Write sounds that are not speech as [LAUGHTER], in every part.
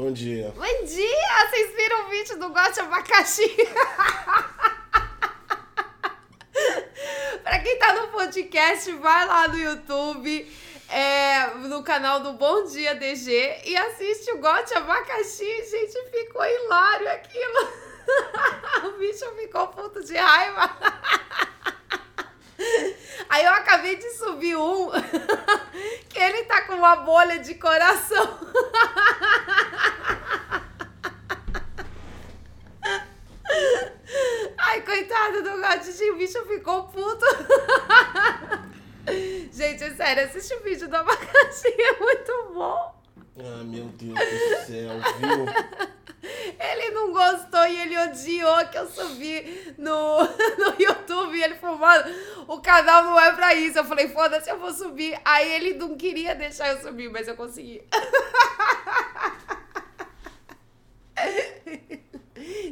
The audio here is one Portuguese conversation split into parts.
Bom dia. Bom dia! Vocês viram o vídeo do Gote Abacaxi? [LAUGHS] pra quem tá no podcast, vai lá no YouTube, é, no canal do Bom Dia DG e assiste o Gote Abacaxi. Gente, ficou hilário aquilo. [LAUGHS] o bicho ficou puto de raiva. [LAUGHS] Aí eu acabei de subir um que ele tá com uma bolha de coração. Gatinho, o bicho ficou puto. [LAUGHS] Gente, é sério, assiste o vídeo do abacaxi, é muito bom. Ah, meu Deus do céu, viu? Ele não gostou e ele odiou que eu subi no, [LAUGHS] no YouTube e ele fumando. O canal não é pra isso. Eu falei, foda-se, eu vou subir. Aí ele não queria deixar eu subir, mas eu consegui. [LAUGHS]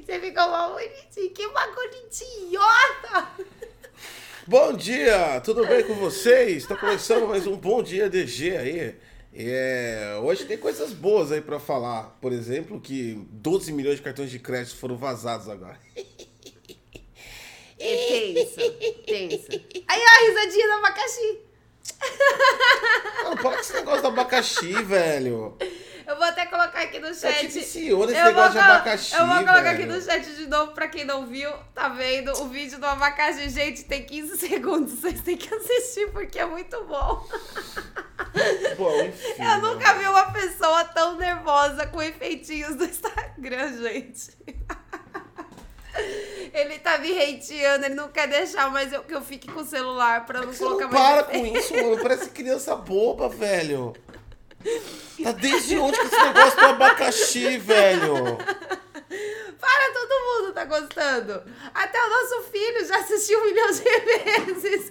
Você ficou mal bonitinho. Que bagulho idiota! Bom dia, tudo bem com vocês? Tá começando mais um Bom Dia DG aí. É, hoje tem coisas boas aí pra falar. Por exemplo, que 12 milhões de cartões de crédito foram vazados agora. É tensa, tensa. Aí, ó, a risadinha do abacaxi. Mano, para com esse negócio do abacaxi, [LAUGHS] velho. Eu vou até colocar aqui no Tá chat. te viciou nesse Eu negócio de abacaxi, Eu vou colocar aqui velho. no chat de novo pra quem não viu, tá vendo? O vídeo do abacaxi, gente, tem 15 [LAUGHS] segundos. Vocês têm que assistir porque é muito bom. Pô, enfim, Eu nunca vi uma pessoa tão nervosa com efeitinhos do Instagram, [LAUGHS] gente. Ele tá me hateando, ele não quer deixar mais eu, que eu fique com o celular pra não Você colocar não mais. para com isso, mano. [LAUGHS] Parece criança boba, velho. Tá desde onde que esse negócio do abacaxi, velho? Para, todo mundo tá gostando. Até o nosso filho já assistiu um milhão de [LAUGHS] vezes.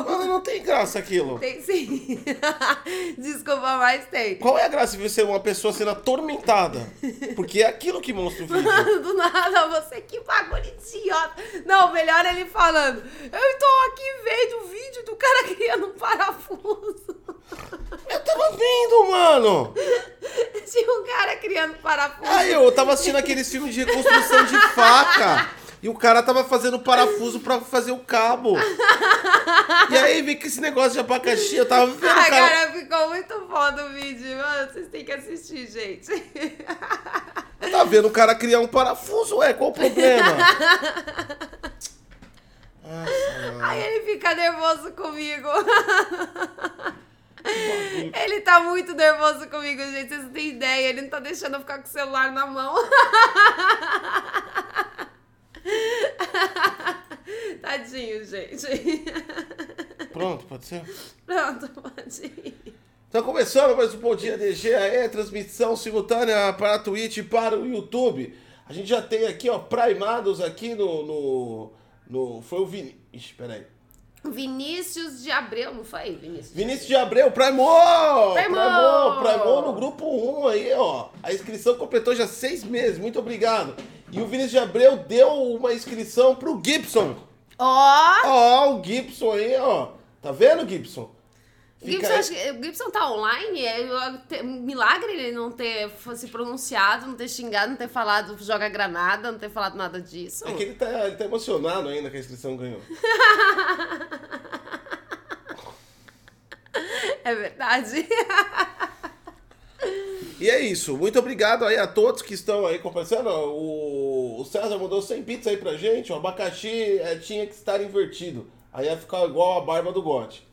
Mano, não tem graça aquilo. Tem sim. [LAUGHS] Desculpa, mas tem. Qual é a graça de ser uma pessoa sendo atormentada? Porque é aquilo que mostra o vídeo. Mano, [LAUGHS] do nada, você que bagulho idiota. Não, melhor ele falando. Eu tô aqui vendo o vídeo do cara criando um parafuso. Eu tava vendo, mano. [LAUGHS] Tinha um cara criando parafuso. Aí eu tava assistindo aqueles filmes de reconstrução de faca. E o cara tava fazendo parafuso pra fazer o cabo. E aí vi que esse negócio de abacaxi, eu tava vendo Ai, cara. cara, ficou muito foda o vídeo. Mano, vocês têm que assistir, gente. Tava vendo o cara criar um parafuso, ué, qual o problema? Nossa. Aí ele fica nervoso comigo. Ele tá muito nervoso comigo, gente. Vocês não têm ideia. Ele não tá deixando eu ficar com o celular na mão. [LAUGHS] Tadinho, gente. Pronto, pode ser? Pronto, pode ir. Tá começando mais um Bom Dia DG aí, transmissão simultânea para a Twitch e para o YouTube. A gente já tem aqui, ó, primados aqui no. no, no foi o Vini. Ixi, peraí. Vinícius de Abreu, não foi? Vinícius. Vinícius de Abreu! Primou! Primou! Primou no grupo 1 aí, ó. A inscrição completou já seis meses, muito obrigado. E o Vinícius de Abreu deu uma inscrição pro Gibson. Ó! Ó, o Gibson aí, ó. Tá vendo, Gibson? Fica Gibson, o Gibson tá online? É milagre ele não ter se pronunciado, não ter xingado, não ter falado joga granada, não ter falado nada disso. É que ele tá, ele tá emocionado ainda que a inscrição ganhou. [LAUGHS] É verdade. E é isso. Muito obrigado aí a todos que estão aí comparecendo. O, o César mandou 100 bits aí pra gente. O abacaxi é, tinha que estar invertido. Aí ia ficar igual a barba do Gote.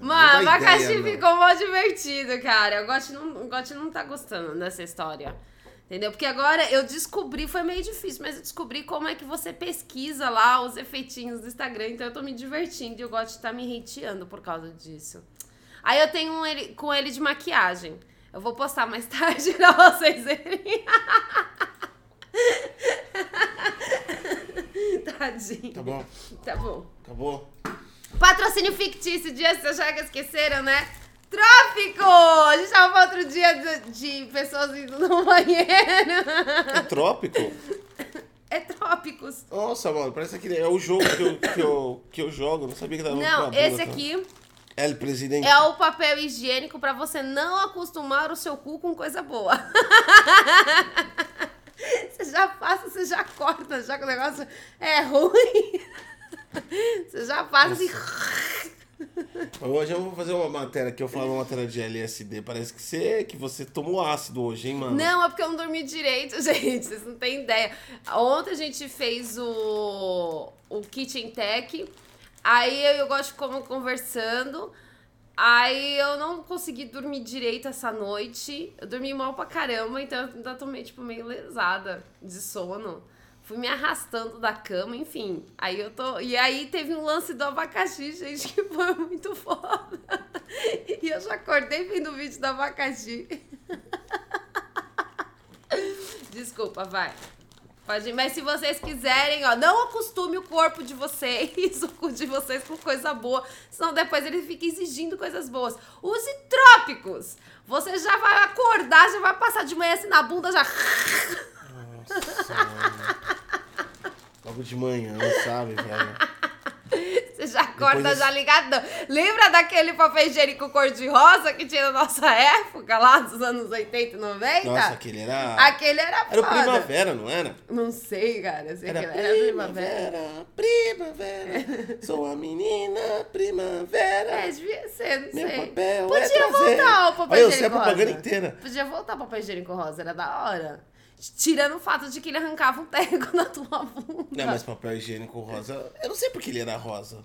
Mano, Não dá abacaxi ideia, ficou mó divertido, cara. O Gotti não, o Gotti não tá gostando dessa história. Entendeu? Porque agora eu descobri, foi meio difícil, mas eu descobri como é que você pesquisa lá os efeitinhos do Instagram. Então eu tô me divertindo e o Gotti tá me hateando por causa disso. Aí eu tenho um ele, com ele de maquiagem. Eu vou postar mais [LAUGHS] tarde pra vocês verem. [LAUGHS] Tadinho. Tá bom? Tá bom. Acabou? Patrocínio fictício, dia vocês já que esqueceram, né? Trópico! A gente tava falando outro dia de, de pessoas indo no [LAUGHS] banheiro. É trópico? É trópicos. Nossa, mano, parece que é o jogo que eu, que eu, que eu jogo. Não sabia que dava Não, esse boa, tá? aqui El presidente. É o papel higiênico pra você não acostumar o seu cu com coisa boa. [LAUGHS] Você já passa, você já corta, já que o negócio é ruim. [LAUGHS] Você já passa assim. Hoje eu vou fazer uma matéria que eu falo uma matéria de LSD. Parece que você, que você tomou ácido hoje, hein, mano? Não, é porque eu não dormi direito, [LAUGHS] gente. Vocês não têm ideia. Ontem a gente fez o, o Kitchen Tech. Aí eu, eu gosto de como conversando. Aí eu não consegui dormir direito essa noite. Eu dormi mal pra caramba, então eu ainda tô meio, tipo, meio lesada de sono. Fui me arrastando da cama, enfim. Aí eu tô. E aí teve um lance do abacaxi, gente, que foi [LAUGHS] muito foda. E eu já acordei vendo o vídeo do abacaxi. Desculpa, vai. Pode. Mas se vocês quiserem, ó, não acostume o corpo de vocês, [LAUGHS] o cu de vocês com coisa boa, senão depois ele fica exigindo coisas boas. Use trópicos. Você já vai acordar, já vai passar de manhã assim na bunda, já. [LAUGHS] Nossa. Logo de manhã, sabe, velho? Você já acorda Depois já ligadão. Lembra daquele papel higiênico cor-de-rosa que tinha na nossa época, lá dos anos 80 e 90? Nossa, aquele era. Aquele era Era o primavera, não era? Não sei, cara. Eu sei Era que era primavera. primavera, primavera. Sou a menina primavera. É, devia ser, não Meu sei. papel Podia é voltar o papel Olha, eu sei a higiênico propaganda rosa. inteira. Podia voltar o papel higiênico rosa, era da hora. Tirando o fato de que ele arrancava um teco [LAUGHS] na tua bunda. Não, mas papel higiênico rosa. Eu não sei por que ele era rosa.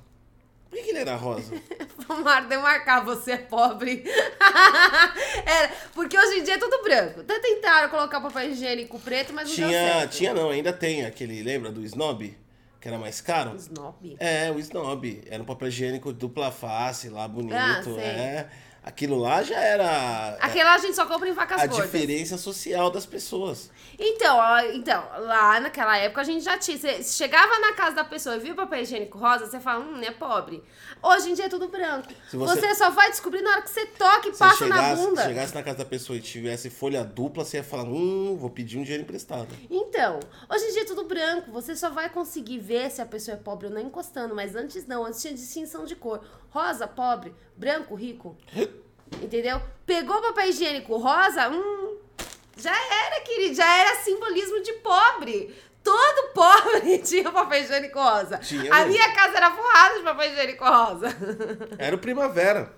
Por que, que ele era rosa? [LAUGHS] Tomar, demarcar, você é pobre. [LAUGHS] Era, porque hoje em dia é tudo branco. Até tentaram colocar papel higiênico preto, mas não deu tinha, certo. tinha não, ainda tem aquele, lembra do Snob? Que era mais caro? Snob? É, o Snob. Era um papel higiênico dupla face lá, bonito. Ah, é. Aquilo lá já era Aquele lá a gente só compra em vacas a gordas. diferença social das pessoas. Então, então, lá naquela época a gente já tinha. Você chegava na casa da pessoa e viu o papel higiênico rosa, você fala, hum, é pobre. Hoje em dia é tudo branco. Se Você... você- só vai descobrir na hora que você toca e Se passa na bunda. chegasse na casa da pessoa e tivesse folha dupla, você ia falar, hum, vou pedir um dinheiro emprestado. Então, hoje em dia é tudo branco. Você só vai conseguir ver se a pessoa é pobre ou não encostando. Mas antes não, antes tinha distinção de cor. Rosa, pobre. Branco, rico. Entendeu? Pegou papel higiênico rosa, hum, já era, querido. Já era simbolismo de pobre. Todo pobre [LAUGHS] tinha papel higiênico rosa. Tinha a minha casa era forrada de papel higiênico rosa. [LAUGHS] Era o primavera.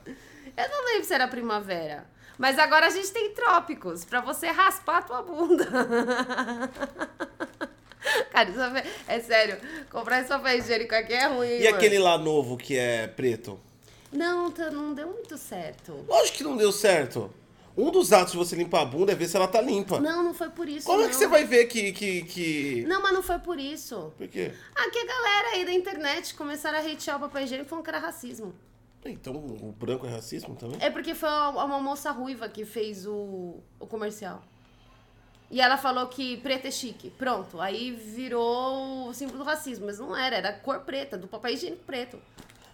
Eu não lembro se era primavera. Mas agora a gente tem trópicos pra você raspar a tua bunda. [LAUGHS] [LAUGHS] Cara, isso é, é sério. Comprar esse papel higiênico aqui é ruim. E mano. aquele lá novo que é preto? Não, tá- não deu muito certo. Lógico que não deu certo. Um dos atos de você limpar a bunda é ver se ela tá limpa. Não, não foi por isso. Como é não. que você vai ver que, que, que... Não, mas não foi por isso. Por quê? Aqui a galera aí da internet começaram a hatear o papel higiênico falando que era racismo. Então o branco é racismo também? É porque foi uma, uma moça ruiva que fez o, o comercial. E ela falou que preto é chique. Pronto. Aí virou o símbolo do racismo. Mas não era, era cor preta, do papel higiênico preto.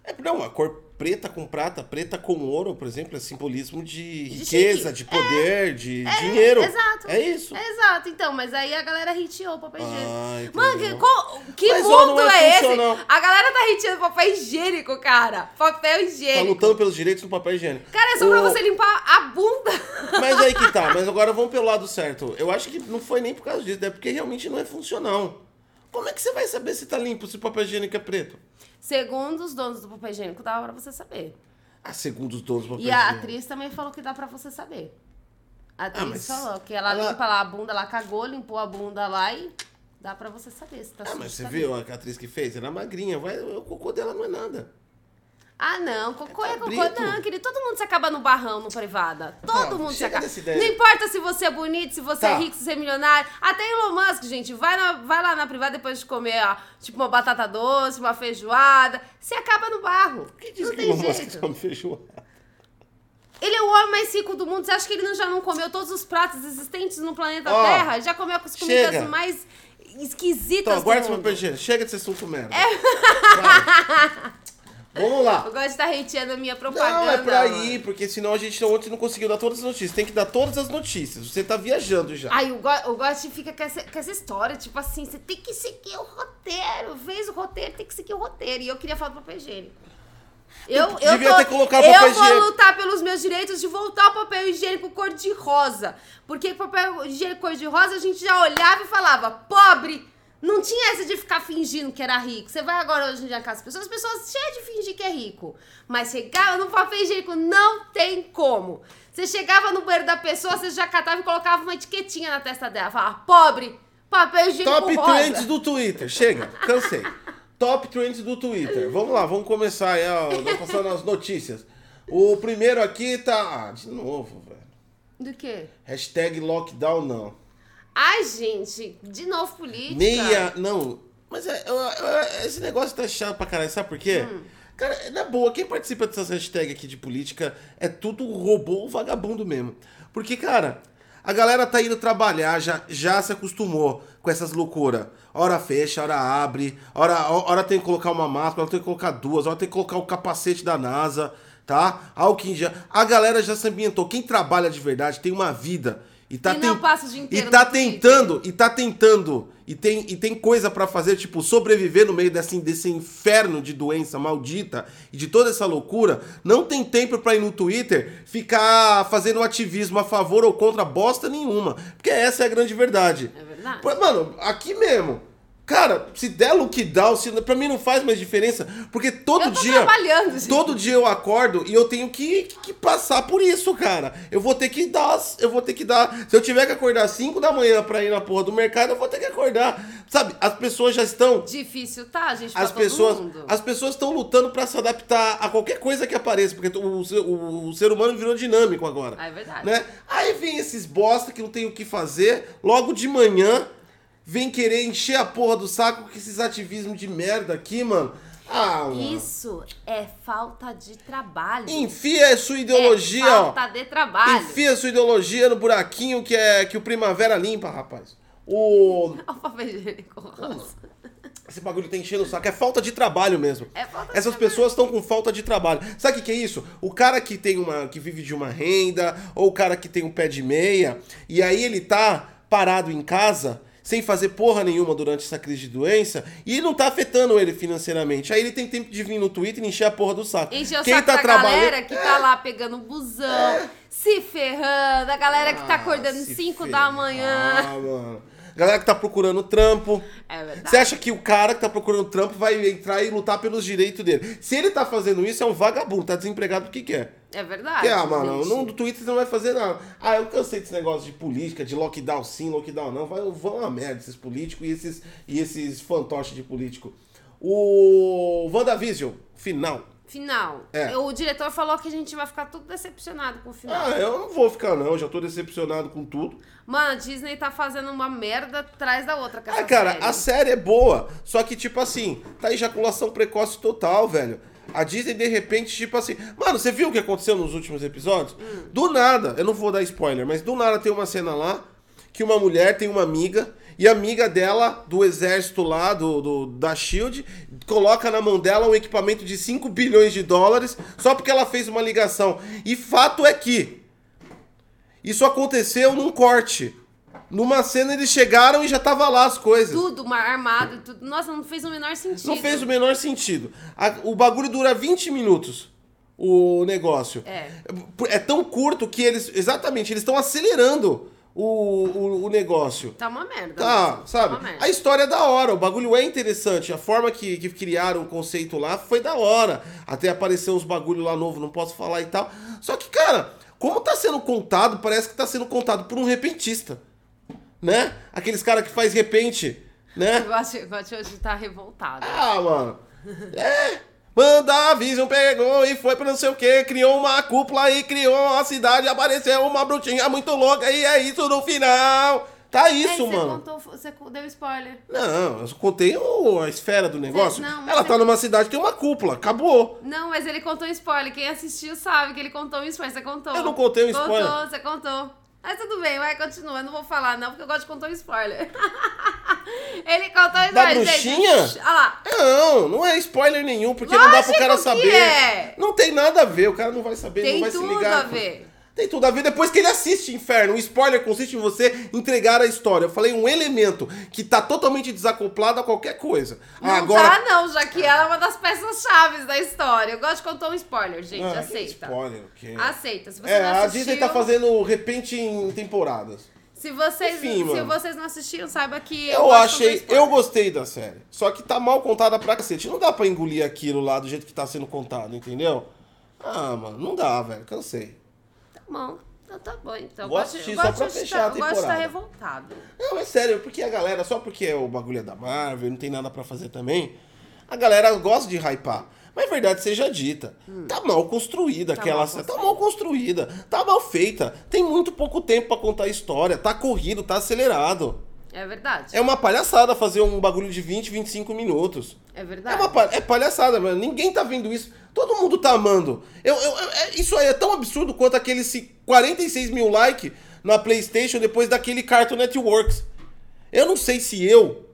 É, não, a cor preta com prata, preta com ouro, por exemplo, é simbolismo de De riqueza, chique. de poder, de dinheiro. Exato. É isso. É exato, então, mas aí a galera hateou o papel higiênico. Mano, que, qual- que Mas, ó, mundo não é é, esse? funcional. A galera tá hateando papel higiênico, cara. Papel Tá higiênico. lutando pelos direitos do papel higiênico. Cara, é só pra O- você limpar a bunda. Mas aí que tá, [LAUGHS] mas agora vamos pelo lado certo. Eu acho que não foi nem por causa disso, é porque realmente não é funcional. Como é que você vai saber se tá limpo, se o papel higiênico é preto? Segundo os donos do papel higiênico, dava pra você saber. Ah, segundo os donos do papel E a higiênico. atriz também falou que dá pra você saber. A atriz Ah, mas falou que ela, ela- limpa lá a bunda, ela cagou, limpou a bunda lá e dá pra você saber se tá Ah, sujo, mas você tá viu a atriz que fez? Era magrinha, vai, o cocô dela não é nada. Ah, não, cocô é cocô. cabrito. Não, querido, todo mundo se acaba no barrão, no privada. Todo Não, mundo se acaba. Não importa se você é bonito, se você Tá. é rico, se você é milionário. Até Elon Musk, gente, vai, na- vai lá na privada depois de comer, ó, tipo, uma batata doce, uma feijoada. Você acaba no barro. Quem disse não que tem Elon Musk jeito. come feijoada? Ele é o homem mais rico do mundo. Você acha que ele não, já não comeu todos os pratos existentes no planeta Ó, Terra? Já comeu as comidas chega. mais esquisitas Então, guarda do esse mundo. papel higiênico. Chega desse assunto merda. É. [LAUGHS] Vamos lá. Eu gosto de estar hateando a minha propaganda. Não, é pra mano. ir, porque senão a gente ontem não conseguiu dar todas as notícias. Tem que dar todas as notícias. Você tá viajando já. Ai, o, Go- o Gotti fica com essa, com essa história, tipo assim, você tem que seguir o roteiro. Fez o roteiro, tem que seguir o roteiro. E eu queria falar do papel higiênico. Eu, eu, Devia tô- ter colocado eu papel vou higiênico. lutar pelos meus direitos de voltar o papel higiênico cor de rosa. Porque papel higiênico cor de rosa a gente já olhava e falava, pobre. Não tinha essa de ficar fingindo que era rico. Você vai agora hoje em dia na casa das pessoas, as pessoas cheias de fingir que é rico. Mas chegava no papel higiênico, não tem como. Você chegava no banheiro da pessoa, você já catava e colocava uma etiquetinha na testa dela. Falava, pobre, papel higiênico Top rosa. trends do Twitter. Chega, cansei. Top trends do Twitter. Vamos lá, vamos começar aí, ó, passando as notícias. O primeiro aqui tá. Ah, de novo, velho. Do quê? Hashtag lockdown não. Ai, gente, de novo política. Meia. Não. Mas é, eu- eu- esse negócio tá chato pra caralho. Sabe por quê? Hum. Cara, na boa, quem participa dessas hashtags aqui de política é tudo robô ou vagabundo mesmo. Porque, cara, a galera tá indo trabalhar, já, já se acostumou com essas loucuras. Hora fecha, hora abre, hora, hora tem que colocar uma máscara, hora tem que colocar duas, hora tem que colocar o capacete da NASA, tá? Em gel. A galera já se ambientou. Quem trabalha de verdade tem uma vida. E, tá E ten- E tá tentando, e tá tentando, e tem, e tem coisa pra fazer, tipo, sobreviver no meio desse, desse inferno de doença maldita e de toda essa loucura. Não tem tempo pra ir no Twitter ficar fazendo ativismo a favor ou contra bosta nenhuma. Porque essa é a grande verdade. É verdade. Mano, aqui mesmo. Cara, se der lockdown, se, pra mim não faz mais diferença. Porque todo dia. gente. Todo dia eu acordo e eu tenho que, que passar por isso, cara. Eu vou ter que dar. Eu vou ter que dar. Se eu tiver que acordar às 5 da manhã pra ir na porra do mercado, eu vou ter que acordar. Sabe, as pessoas já estão. Difícil, tá, gente? As todo pessoas, mundo. as pessoas estão lutando pra se adaptar a qualquer coisa que apareça, porque o, ser- o- o ser humano virou dinâmico agora. Ah, é verdade. Né? Aí vem esses bosta que não tem o que fazer, logo de manhã, vem querer encher a porra do saco com esses ativismos de merda aqui, mano. Ah, mano. Isso é falta de trabalho. Enfia a sua ideologia, é ó. falta de trabalho. Enfia a sua ideologia no buraquinho que é que o Primavera limpa, rapaz. O [LAUGHS] Olha o papel higiênico rosa. esse bagulho tá enchendo o saco, é falta de trabalho mesmo. É falta Essas pessoas estão com falta de trabalho. Sabe o que, que é isso? O cara que tem uma que vive de uma renda ou o cara que tem um pé de meia e aí ele tá parado em casa sem fazer porra nenhuma durante essa crise de doença e não tá afetando ele financeiramente. Aí ele tem tempo de vir no Twitter e encher a porra do saco. Encher o Quem saco tá da trabalhando- galera que tá lá pegando busão, se ferrando, a galera que tá acordando Ah, se 5 ferrar, da manhã. mano. Galera que tá procurando trampo. É verdade. Você acha que o cara que tá procurando trampo vai entrar e lutar pelos direitos dele? Se ele tá fazendo isso, é um vagabundo, tá desempregado porque quer. É verdade. Que, ah, mano, do Twitter você não vai fazer nada. Ah, eu cansei desse negócio de política, de lockdown sim, lockdown não. Vai, vão a merda esses políticos e esses, e esses fantoches de político. O WandaVision, final. Final. É. O diretor falou que a gente vai ficar tudo decepcionado com o final. Ah, eu não vou ficar não, já tô decepcionado com tudo. Mano, a Disney tá fazendo uma merda atrás da outra Ah, cara, série. a série é boa, só que, tipo assim, tá ejaculação precoce total, velho. A Disney, de repente, tipo assim. Mano, você viu o que aconteceu nos últimos episódios? Do nada, eu não vou dar spoiler, mas do nada tem uma cena lá que uma mulher tem uma amiga. E a amiga dela, do exército lá, do, do- da Shield, coloca na mão dela um equipamento de 5 bilhões de dólares só porque ela fez uma ligação. E fato é que isso aconteceu num corte. Numa cena eles chegaram e já tava lá as coisas. Tudo armado, tudo. Nossa, não fez o menor sentido. Não fez o menor sentido. A- o bagulho dura 20 minutos. O negócio. É. É tão curto que eles. Exatamente, eles estão acelerando o, o, o negócio. Tá uma merda. Tá, mesmo. sabe? Tá uma merda. A história é da hora, o bagulho é interessante. A forma que, que criaram o conceito lá foi da hora. Até aparecer uns bagulho lá novo, não posso falar e tal. Só que, cara, como tá sendo contado, parece que tá sendo contado por um repentista. Né? Aqueles caras que faz repente, né? [LAUGHS] Eu gosto, eu gosto de estar revoltado. Ah, mano. É. Manda Vision pegou e foi pra não sei o que, criou uma cúpula e criou uma cidade, apareceu uma brutinha muito louca e é isso no final. Tá isso, você mano. Contou, você deu spoiler. Não, eu contei o- a esfera do negócio. não, Ela você- tá numa cidade que tem uma cúpula, acabou. Não, mas ele contou um spoiler. Quem assistiu sabe que ele contou um spoiler. Você contou. Eu não contei um spoiler. Contou, você contou. Mas tudo bem, vai, continua. Eu não vou falar, não, porque eu gosto de contar um spoiler. [LAUGHS] ele contou um Da spoiler, bruxinha? gente. Olha lá. Não, não é spoiler nenhum, porque não dá pro Lógico cara saber. é. Não tem nada a ver, o cara não vai saber, Tem não vai se tudo ligar. a ver. Tem tudo a ver depois que ele assiste Inferno. O spoiler consiste em você entregar a história. Eu falei um elemento que tá totalmente desacoplado a qualquer coisa. Não Agora. tá, não, já que ela é uma das peças chaves da história. Eu gosto de contar um spoiler, gente. Ah, aceita. Spoiler, o quê? Aceita. Se você É, não a assistiu, Disney tá fazendo repente em temporadas. Se vocês, Enfim, se mano. vocês não assistiram, saiba que. Eu contar achei, eu gostei da série. Só que tá mal contada pra cacete. Não dá pra engolir aquilo lá do jeito que tá sendo contado, entendeu? Ah, mano, não dá, velho. Cansei. Bom. Então tá bom, então. Vou Gosto de- assistir gosto só pra fechar estar- a Gosto de estar temporada. revoltado. Não, é sério, porque a galera, só porque o bagulho é da Marvel, não tem nada pra fazer também, a galera gosta de hypar. Mas verdade seja dita, tá mal construída Hum. Tá aquela mal série. Tá mal construída, tá mal feita. Tem muito pouco tempo pra contar a história, tá corrido, tá acelerado. É verdade. É uma palhaçada fazer um bagulho de 20, 25 minutos. É É, verdade. uma pa- é palhaçada, mano. Ninguém tá vendo isso. Todo mundo tá amando. Eu, eu- eu- é- isso aí é tão absurdo quanto aqueles ci- 46 mil likes na PlayStation depois daquele Cartoon Networks. Eu não sei se eu.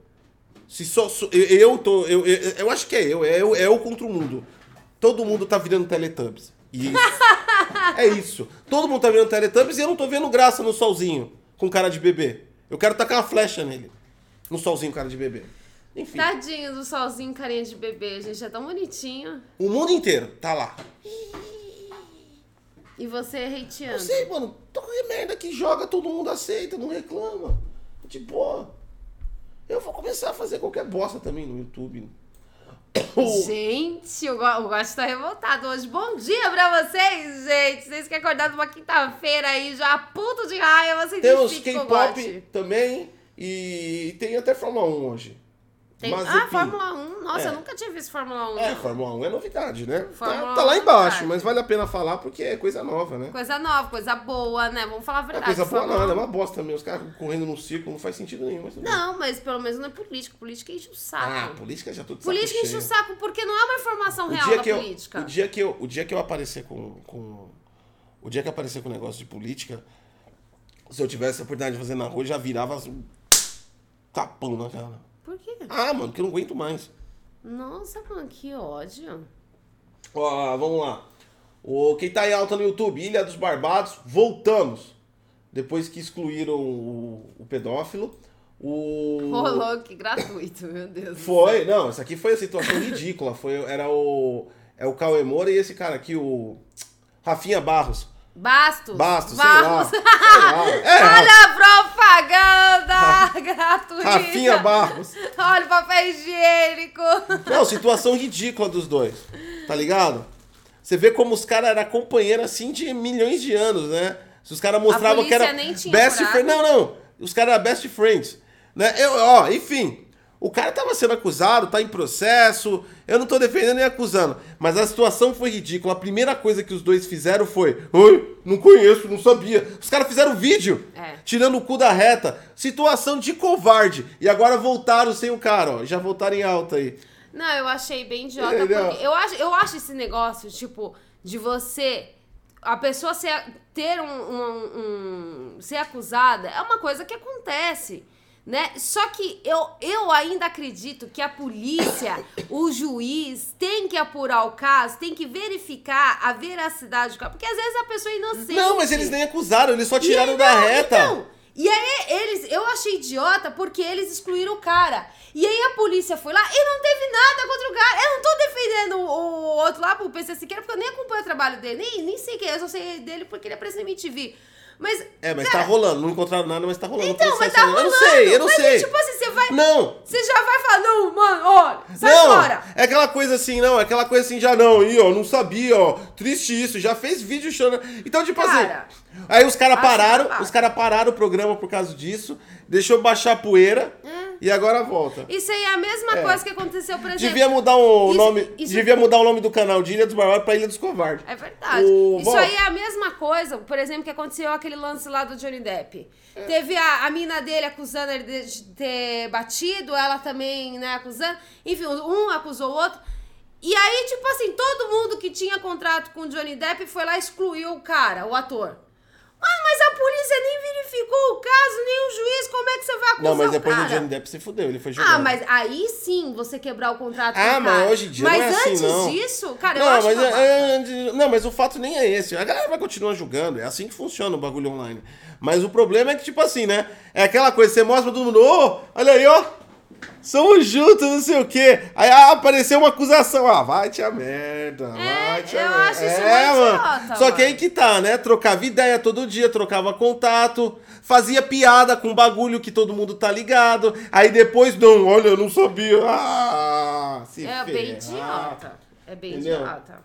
Se só. sou- eu, eu tô. Eu, eu, eu acho que é eu. É eu, é eu contra o mundo. Todo mundo tá virando Teletubbies. E isso. [LAUGHS] é isso. Todo mundo tá virando Teletubbies e eu não tô vendo graça no solzinho com cara de bebê. Eu quero tacar uma flecha nele. No solzinho, cara de bebê. Enfim. Tadinho do solzinho, carinha de bebê, gente. É tão bonitinho. O mundo inteiro tá lá. E você hateando. sei, mano. Qualquer merda que joga, todo mundo aceita, não reclama. De boa. Eu vou começar a fazer qualquer bosta também no YouTube. Gente, o Go- o Gosto tá revoltado hoje. Bom dia pra vocês, gente. Vocês que acordaram uma quinta-feira aí, já puto de raiva, você Tem os identifica com o K-pop também e tem até Fórmula 1 hoje. Tem... Mas, Ah, enfim. Fórmula 1. Nossa, É. eu nunca tinha visto Fórmula 1. É, não. Fórmula 1 é novidade, né? Tá, tá lá 1 é embaixo, novidade. mas vale a pena falar porque é coisa nova, né? Coisa nova, coisa boa, né? Vamos falar a Não é verdade. coisa boa nada, é 1. uma bosta também. Os caras correndo num círculo não faz sentido nenhum. Mas tudo bem. Não, mas pelo menos não é política. Política enche o saco. Ah, política já tudo política enche o saco porque não é uma informação o real dia da que eu, política. O dia que eu, o dia que eu aparecer com, com. O dia que eu aparecer com negócio de política, se eu tivesse a oportunidade de fazer na rua, já virava assim, tapão na cara. Por quê? Ah, mano, que eu não aguento mais. Nossa, mano, que ódio. Ó, vamos lá. O, quem tá em alta no YouTube, Ilha dos Barbados, voltamos. Depois que excluíram o, o pedófilo. O. Rolou que gratuito, meu Deus. Foi, não, isso aqui foi a situação [LAUGHS] ridícula. Foi, era o. É o Cauê Moura e esse cara aqui, o. Rafinha Barros. Bastos. Bastos, sei lá. Barros. Sei lá. [LAUGHS] É, Olha a propaganda [LAUGHS] gratuita. Rafinha Barros. Olha o papel higiênico. Não, situação ridícula dos dois. Tá ligado? Você vê como os caras eram companheiros assim de milhões de anos, né? Se os caras mostravam que era nem tinha best friends. Não, não. Os caras eram best friends. Né? Eu, ó, enfim. O cara tava sendo acusado, tá em processo. Eu não tô defendendo nem acusando. Mas a situação foi ridícula. A primeira coisa que os dois fizeram foi: Oi, não conheço, não sabia. Os caras fizeram vídeo. É. Tirando o cu da reta. Situação de covarde. E agora voltaram sem o cara, ó. Já voltaram em alta aí. Não, eu achei bem idiota, Entendeu? porque eu acho, eu acho esse negócio, tipo, de você. A pessoa ser, ter um, um- um- ser acusada é uma coisa que acontece. Né? Só que eu, eu ainda acredito que a polícia, o juiz, tem que apurar o caso, tem que verificar a veracidade do caso. Porque às vezes a pessoa é inocente. Não, mas eles nem acusaram, eles só tiraram da não, reta. Então, e aí eles, eu achei idiota porque eles excluíram o cara. E aí a polícia foi lá e não teve nada contra o cara. Eu não tô defendendo o, o outro lá, pro PC Siqueira, porque eu nem acompanho o trabalho dele. Nem, nem sei quem é, eu só sei dele porque ele aparece na MTV. Mas. É, mas cara, tá rolando, não encontraram nada, mas tá rolando. Então, mas tá rolando. Eu não sei, eu não mas, sei. tipo assim, você vai. Não, Você já vai falar, não, mano, olha, sai não, fora. é aquela coisa assim, não, é aquela coisa assim, já não, aí, ó, não sabia, ó, triste isso, já fez vídeo chorando. Então, tipo Cara, assim, aí os caras pararam, os caras pararam o programa por causa disso, deixou baixar a poeira É. e agora volta. Isso aí é a mesma É. coisa que aconteceu, por exemplo. Devia mudar o isso- nome, isso- devia mudar o nome do canal de Ilha dos Barbados pra Ilha dos Covardes. É verdade. O- Isso bom. aí é a mesma coisa, por exemplo, que aconteceu aquele lance lá do Johnny Depp. É. Teve a, a mina dele acusando ele de ter batido, ela também, né, acusando. Enfim, um acusou o outro. E aí, tipo assim, todo mundo que tinha contrato com o Johnny Depp foi lá e excluiu o cara, o ator. Mano, mas a polícia nem verificou o caso, nem o juiz, como é que você vai O Não, mas acusar depois o cara. Johnny Depp se fudeu, ele foi jogado. Ah, mas aí sim você quebrar o contrato Ah, mas cara. hoje em dia Mas não é assim, antes não. disso, cara, eu Não, acho mas, babaca. é, é, não, mas o fato nem é esse. A galera vai continuar julgando. É assim que funciona o bagulho online. Mas o problema é que, tipo assim, né? É aquela coisa, você mostra pra todo mundo, ô, olha aí, ó. Somos juntos, não sei o quê. Aí ah, apareceu uma acusação. Ah, vai te a merda. vai te a eu merda. acho isso é, mano. idiota, Só mano. que aí que tá, né? Trocava ideia todo dia, trocava contato, fazia piada com bagulho que todo mundo tá ligado. Aí depois, não, olha, eu não sabia. Ah, se É bem idiota. É bem Entendeu? idiota.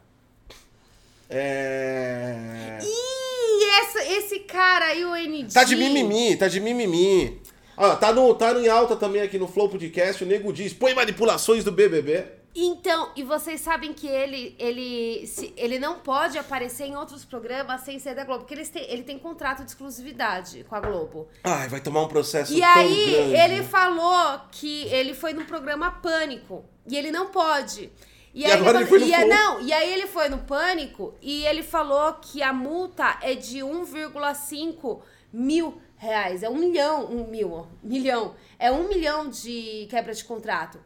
É. Ih, essa, esse cara aí, o ND. Tá de mimimi, tá de mimimi. Ó, tá, no, tá em alta também aqui no Flow Podcast, o Nego diz, põe manipulações do BBB. Então, e vocês sabem que ele ele, se- ele não pode aparecer em outros programas sem ser da Globo, porque ele tem, ele tem contrato de exclusividade com a Globo. Ai, vai tomar um processo E aí, grande. ele falou que ele foi no programa Pânico. E ele não pode. E, aí agora ele foi no e, é- não, e aí ele foi no Pânico e ele falou que a multa é de 1,5 mil reais. É um milhão, um mil, ó, milhão. É um milhão de quebra de contrato.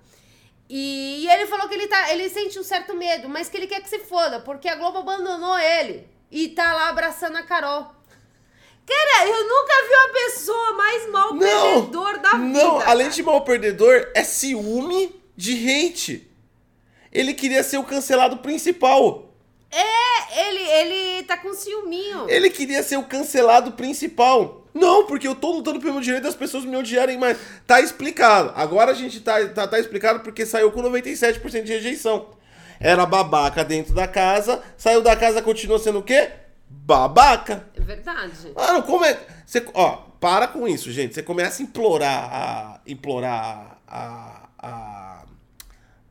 E, e ele falou que ele, tá, ele sente um certo medo, mas que ele quer que se foda, porque a Globo abandonou ele. E tá lá abraçando a Carol. Cara, eu nunca vi uma pessoa mais mal Não, perdedor da vida. não, além de mal perdedor, é ciúme de hate. Ele queria ser o cancelado principal. É, ele, ele tá com ciúminho. Ele queria ser o cancelado principal. Não, porque eu tô lutando pelo direito das pessoas me odiarem mais. Tá explicado. Agora a gente tá, tá, tá explicado porque saiu com 97% de rejeição. Era babaca dentro da casa, saiu da casa, continua sendo o quê? Babaca. É verdade. Mano, como é. Você, ó, para com isso, gente. Você começa a implorar a. implorar a. a.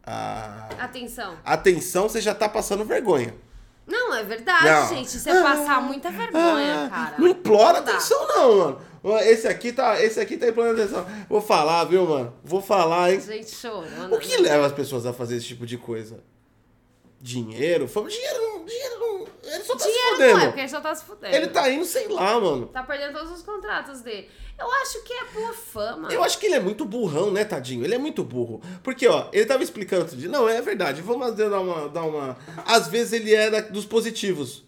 a Atenção. atenção, você já tá passando vergonha. Não, é verdade, Não. gente. Isso é passar muita vergonha, Ah, cara. Não implora Não atenção, não, mano. Esse aqui tá. Esse aqui tá implorando atenção. Vou falar, viu, mano? Vou falar, hein? Gente chorando. O que leva as pessoas a fazer esse tipo de coisa? Dinheiro? Fama, dinheiro não. Dinheiro não. Ele só tá se Dinheiro fudendo. não é, porque ele só tá se fudendo. Ele tá indo, sei lá, mano. Tá perdendo todos os contratos dele. Eu acho que é por fama. Eu acho que ele é muito burrão, né, tadinho? Ele é muito burro. Porque, ó, ele tava explicando dia. Não, é verdade. Vamos dar uma. Dar uma... Às vezes ele é da- dos positivos.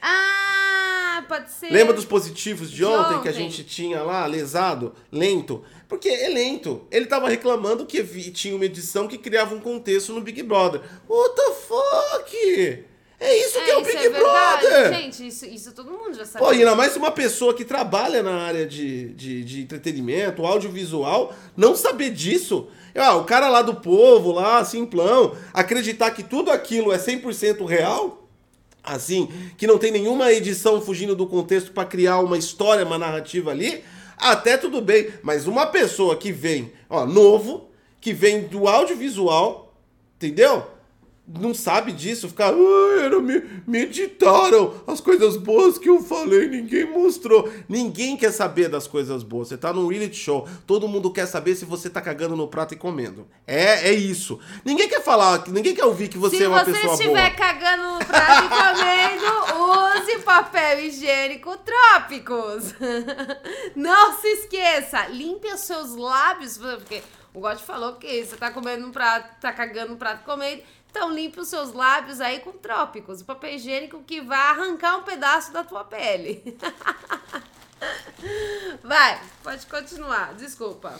Ah, pode ser. Lembra dos positivos de, De ontem, que a ontem. gente tinha lá, lesado, lento? Porque é lento. Ele tava reclamando que tinha uma edição que criava um contexto no Big Brother. What the fuck? É isso que é, o isso Big é. Brother! Gente, isso, isso todo mundo já sabe. Pô, ainda mais uma pessoa que trabalha na área de, de, de entretenimento, audiovisual, não saber disso. Ah, o cara lá do povo, lá, simplão, acreditar que tudo aquilo é 100% real, assim, que não tem nenhuma edição fugindo do contexto pra criar uma história, uma narrativa ali, até tudo bem. Mas uma pessoa que vem, ó, novo, que vem do audiovisual, entendeu? Não sabe disso, ficar, "Ai, era, me, me editaram as coisas boas que eu falei, ninguém mostrou. Ninguém quer saber das coisas boas. Você tá num reality show, todo mundo quer saber se você tá cagando no prato e comendo. É, é isso. Ninguém quer falar, ninguém quer ouvir que você Se é uma você pessoa estiver boa. cagando no prato e comendo, use papel higiênico trópicos. [LAUGHS] Não se esqueça, limpe os seus lábios, porque o God falou que você tá comendo um prato, tá cagando no prato e comendo, então limpe os seus lábios aí com trópicos, o papel higiênico que vai arrancar um pedaço da tua pele. [LAUGHS] Vai, pode continuar, desculpa.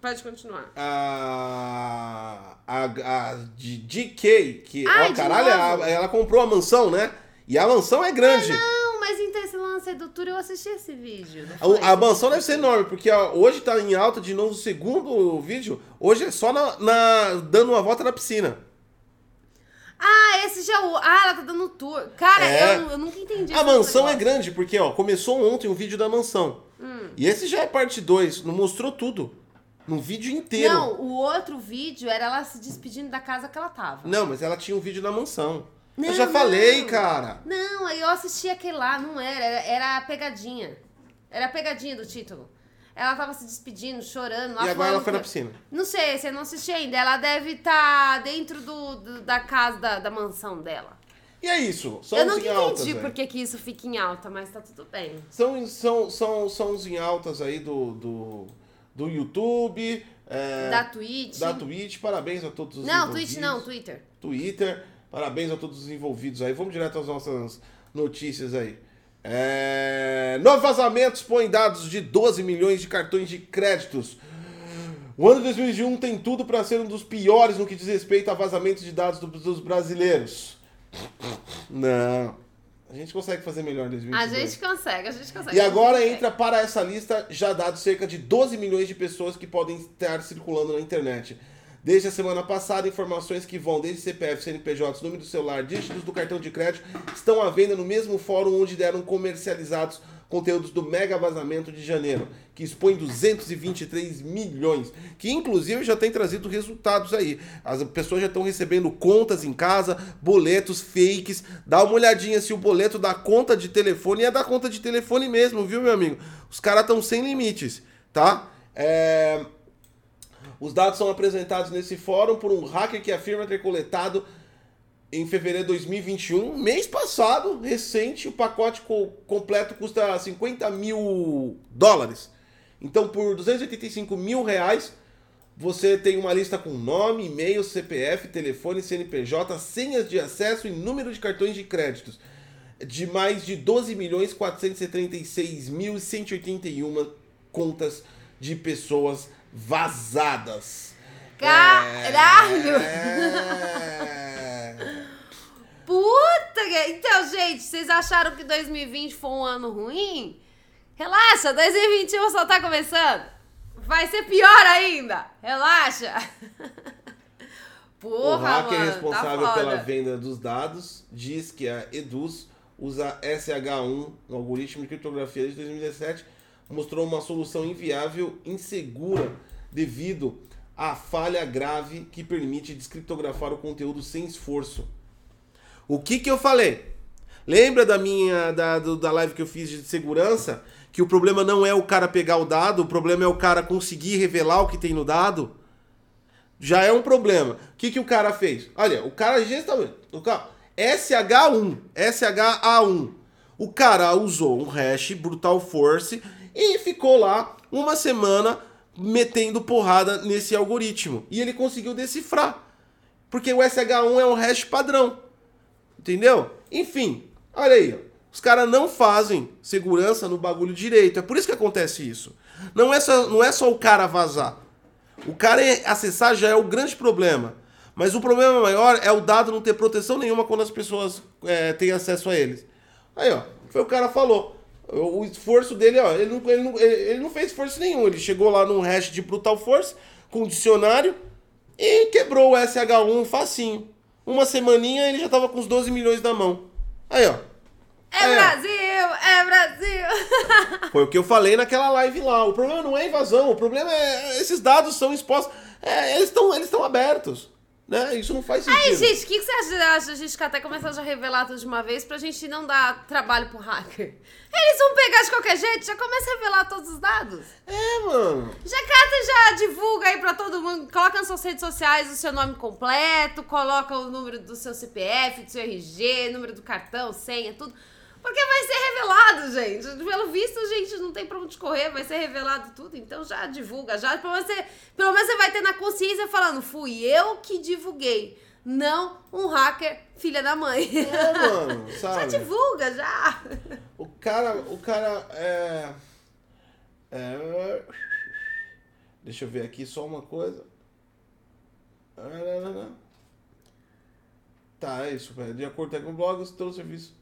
Pode continuar. A, a, a de DK, que, Ai, ó, caralho, ela, ela comprou a mansão, né? E a mansão é grande. Não, mas então esse lance do tour eu assisti esse vídeo. A, a mansão deve ser enorme, porque ó, hoje tá em alta de novo o segundo vídeo. Hoje é só na, na- dando uma volta na piscina. Ah, esse já. o- Ah, ela tá dando tour. Cara, É. eu, eu nunca entendi A mansão é grande, porque ó, começou ontem o vídeo da mansão. Hum. E esse já é parte 2, não mostrou tudo. No vídeo inteiro. Não, o outro vídeo era ela se despedindo da casa que ela tava. Não, mas ela tinha um vídeo da mansão. Não, eu já não. falei, cara. Não, aí eu assisti aquele lá, não era, era, era a pegadinha. Era a pegadinha do título. Ela tava se despedindo, chorando. E agora ela foi na piscina. Não sei, você não assistiu ainda. Ela deve estar dentro do, do- da casa, da, da mansão dela. E é isso. São Eu os nunca em altas. entendi aí. por que, que isso fica em alta, mas tá tudo bem. São, são, são, são os em altas aí do, do, do YouTube, é, da Twitch. da Twitch. Parabéns a todos os Não. Twitch não, Twitter. Twitter. Parabéns a todos os envolvidos aí. Vamos direto às nossas notícias aí. É... Novos vazamentos põem dados de 12 milhões de cartões de créditos. O ano de 2021 tem tudo para ser um dos piores no que diz respeito a vazamentos de dados do- dos brasileiros. Não. A gente consegue fazer melhor em 2022. A gente consegue, a gente consegue. E agora entra para essa lista já dados cerca de 12 milhões de pessoas que podem estar circulando na internet. Desde a semana passada, informações que vão desde CPF, CNPJ, número do celular, dígitos do cartão de crédito estão à venda no mesmo fórum onde deram comercializados conteúdos do mega vazamento de janeiro, que expõe 223 milhões, que inclusive já tem trazido resultados aí. As pessoas já estão recebendo contas em casa, boletos fakes. Dá uma olhadinha se o boleto da conta de telefone é da conta de telefone mesmo, viu, meu amigo? Os caras estão sem limites, tá? É... Os dados são apresentados nesse fórum por um hacker que afirma ter coletado em fevereiro de 2021, mês passado, recente, o pacote co- completo custa 50 mil dólares. Então, por 285 mil reais, você tem uma lista com nome, e-mail, CPF, telefone, CNPJ, senhas de acesso e número de cartões de créditos. De mais de 12 milhões 476 mil e 181 contas de pessoas vazadas. Caralho! É... Puta que... Então, gente, vocês acharam que 2020 foi um ano ruim? Relaxa, 2021 só tá começando. Vai ser pior ainda. Relaxa. Porra, o hacker mano, responsável tá pela venda dos dados diz que a Eduz usa SH1 no algoritmo de criptografia desde 2017, mostrou uma solução inviável, insegura, devido à falha grave que permite descriptografar o conteúdo sem esforço. O que que eu falei? Lembra da minha da, da live que eu fiz de segurança? Que o problema não é o cara pegar o dado, o problema é o cara conseguir revelar o que tem no dado? Já é um problema. O que, que o cara fez? Olha, o cara gesta- o cara SH1, SHA1. O cara usou um hash Brutal Force e ficou lá uma semana metendo porrada nesse algoritmo. E ele conseguiu decifrar. Porque o SH1 é um hash padrão. Entendeu? Enfim, olha aí. Os caras não fazem segurança no bagulho direito. É por isso que acontece isso. Não é só, não é só o cara vazar. O cara é- acessar já é o grande problema. Mas o problema maior é o dado não ter proteção nenhuma quando as pessoas é, têm acesso a eles. Aí, ó, foi o cara falou. O, esforço dele, ó, ele não, ele, não, ele- não fez esforço nenhum. Ele chegou lá num hash de Brutal Force, com dicionário, e quebrou o SH1 facinho. Uma semaninha ele já tava com os 12 milhões na mão. Aí, ó. É, É. Brasil, é Brasil. [LAUGHS] Foi o que eu falei naquela live lá. O problema não é invasão, o problema é esses dados são expostos. É, eles estão eles estão abertos. Né? Isso não faz sentido. Aí, gente, o que, que você acha, a gente até começar a revelar tudo de uma vez pra gente não dar trabalho pro hacker? Eles vão pegar de qualquer jeito, já começa a revelar todos os dados. É, mano. Já cata, já divulga aí pra todo mundo, coloca nas suas redes sociais o seu nome completo, coloca o número do seu CPF, do seu RG, número do cartão, senha, tudo. Porque vai ser revelado, gente. Pelo visto, gente, não tem pra onde correr, vai ser revelado tudo. Então já divulga, já. Pelo menos você, pelo menos você vai ter na consciência falando, fui eu que divulguei. Não um hacker, filha da mãe. É, mano, [LAUGHS] já sabe? divulga, já. O cara, o cara é... é... Deixa eu ver aqui só uma coisa. Tá, é isso. De acordo com o blog, todo o serviço.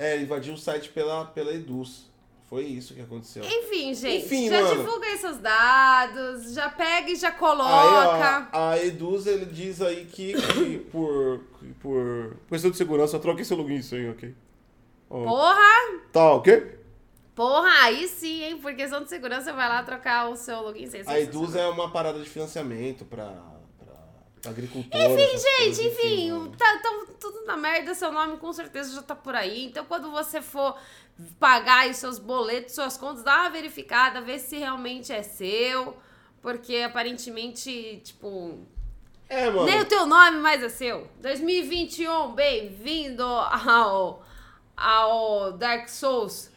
É, invadiu o site pela, pela Eduz. Foi isso que aconteceu. Enfim, gente, Enfim, já mano. divulga aí seus dados, já pega e já Aí, coloca. ó, a Eduz, ele diz aí que, que por, que por questão de segurança, troque seu login e senha, ok? Ó, Porra! Tá, ok? Porra, aí sim, hein? Por questão de segurança, vai lá trocar o seu login sem A Eduz é uma parada de financiamento pra, agricultores. Enfim, gente, coisas, enfim, mano. tá, tão tudo na merda, seu nome com certeza já tá por aí. Então, quando você for pagar aí seus boletos, suas contas, dá uma verificada, vê se realmente é seu. Porque aparentemente, tipo. É, mano. Nem o teu nome mais é seu. 2021, bem-vindo ao, ao Dark Souls.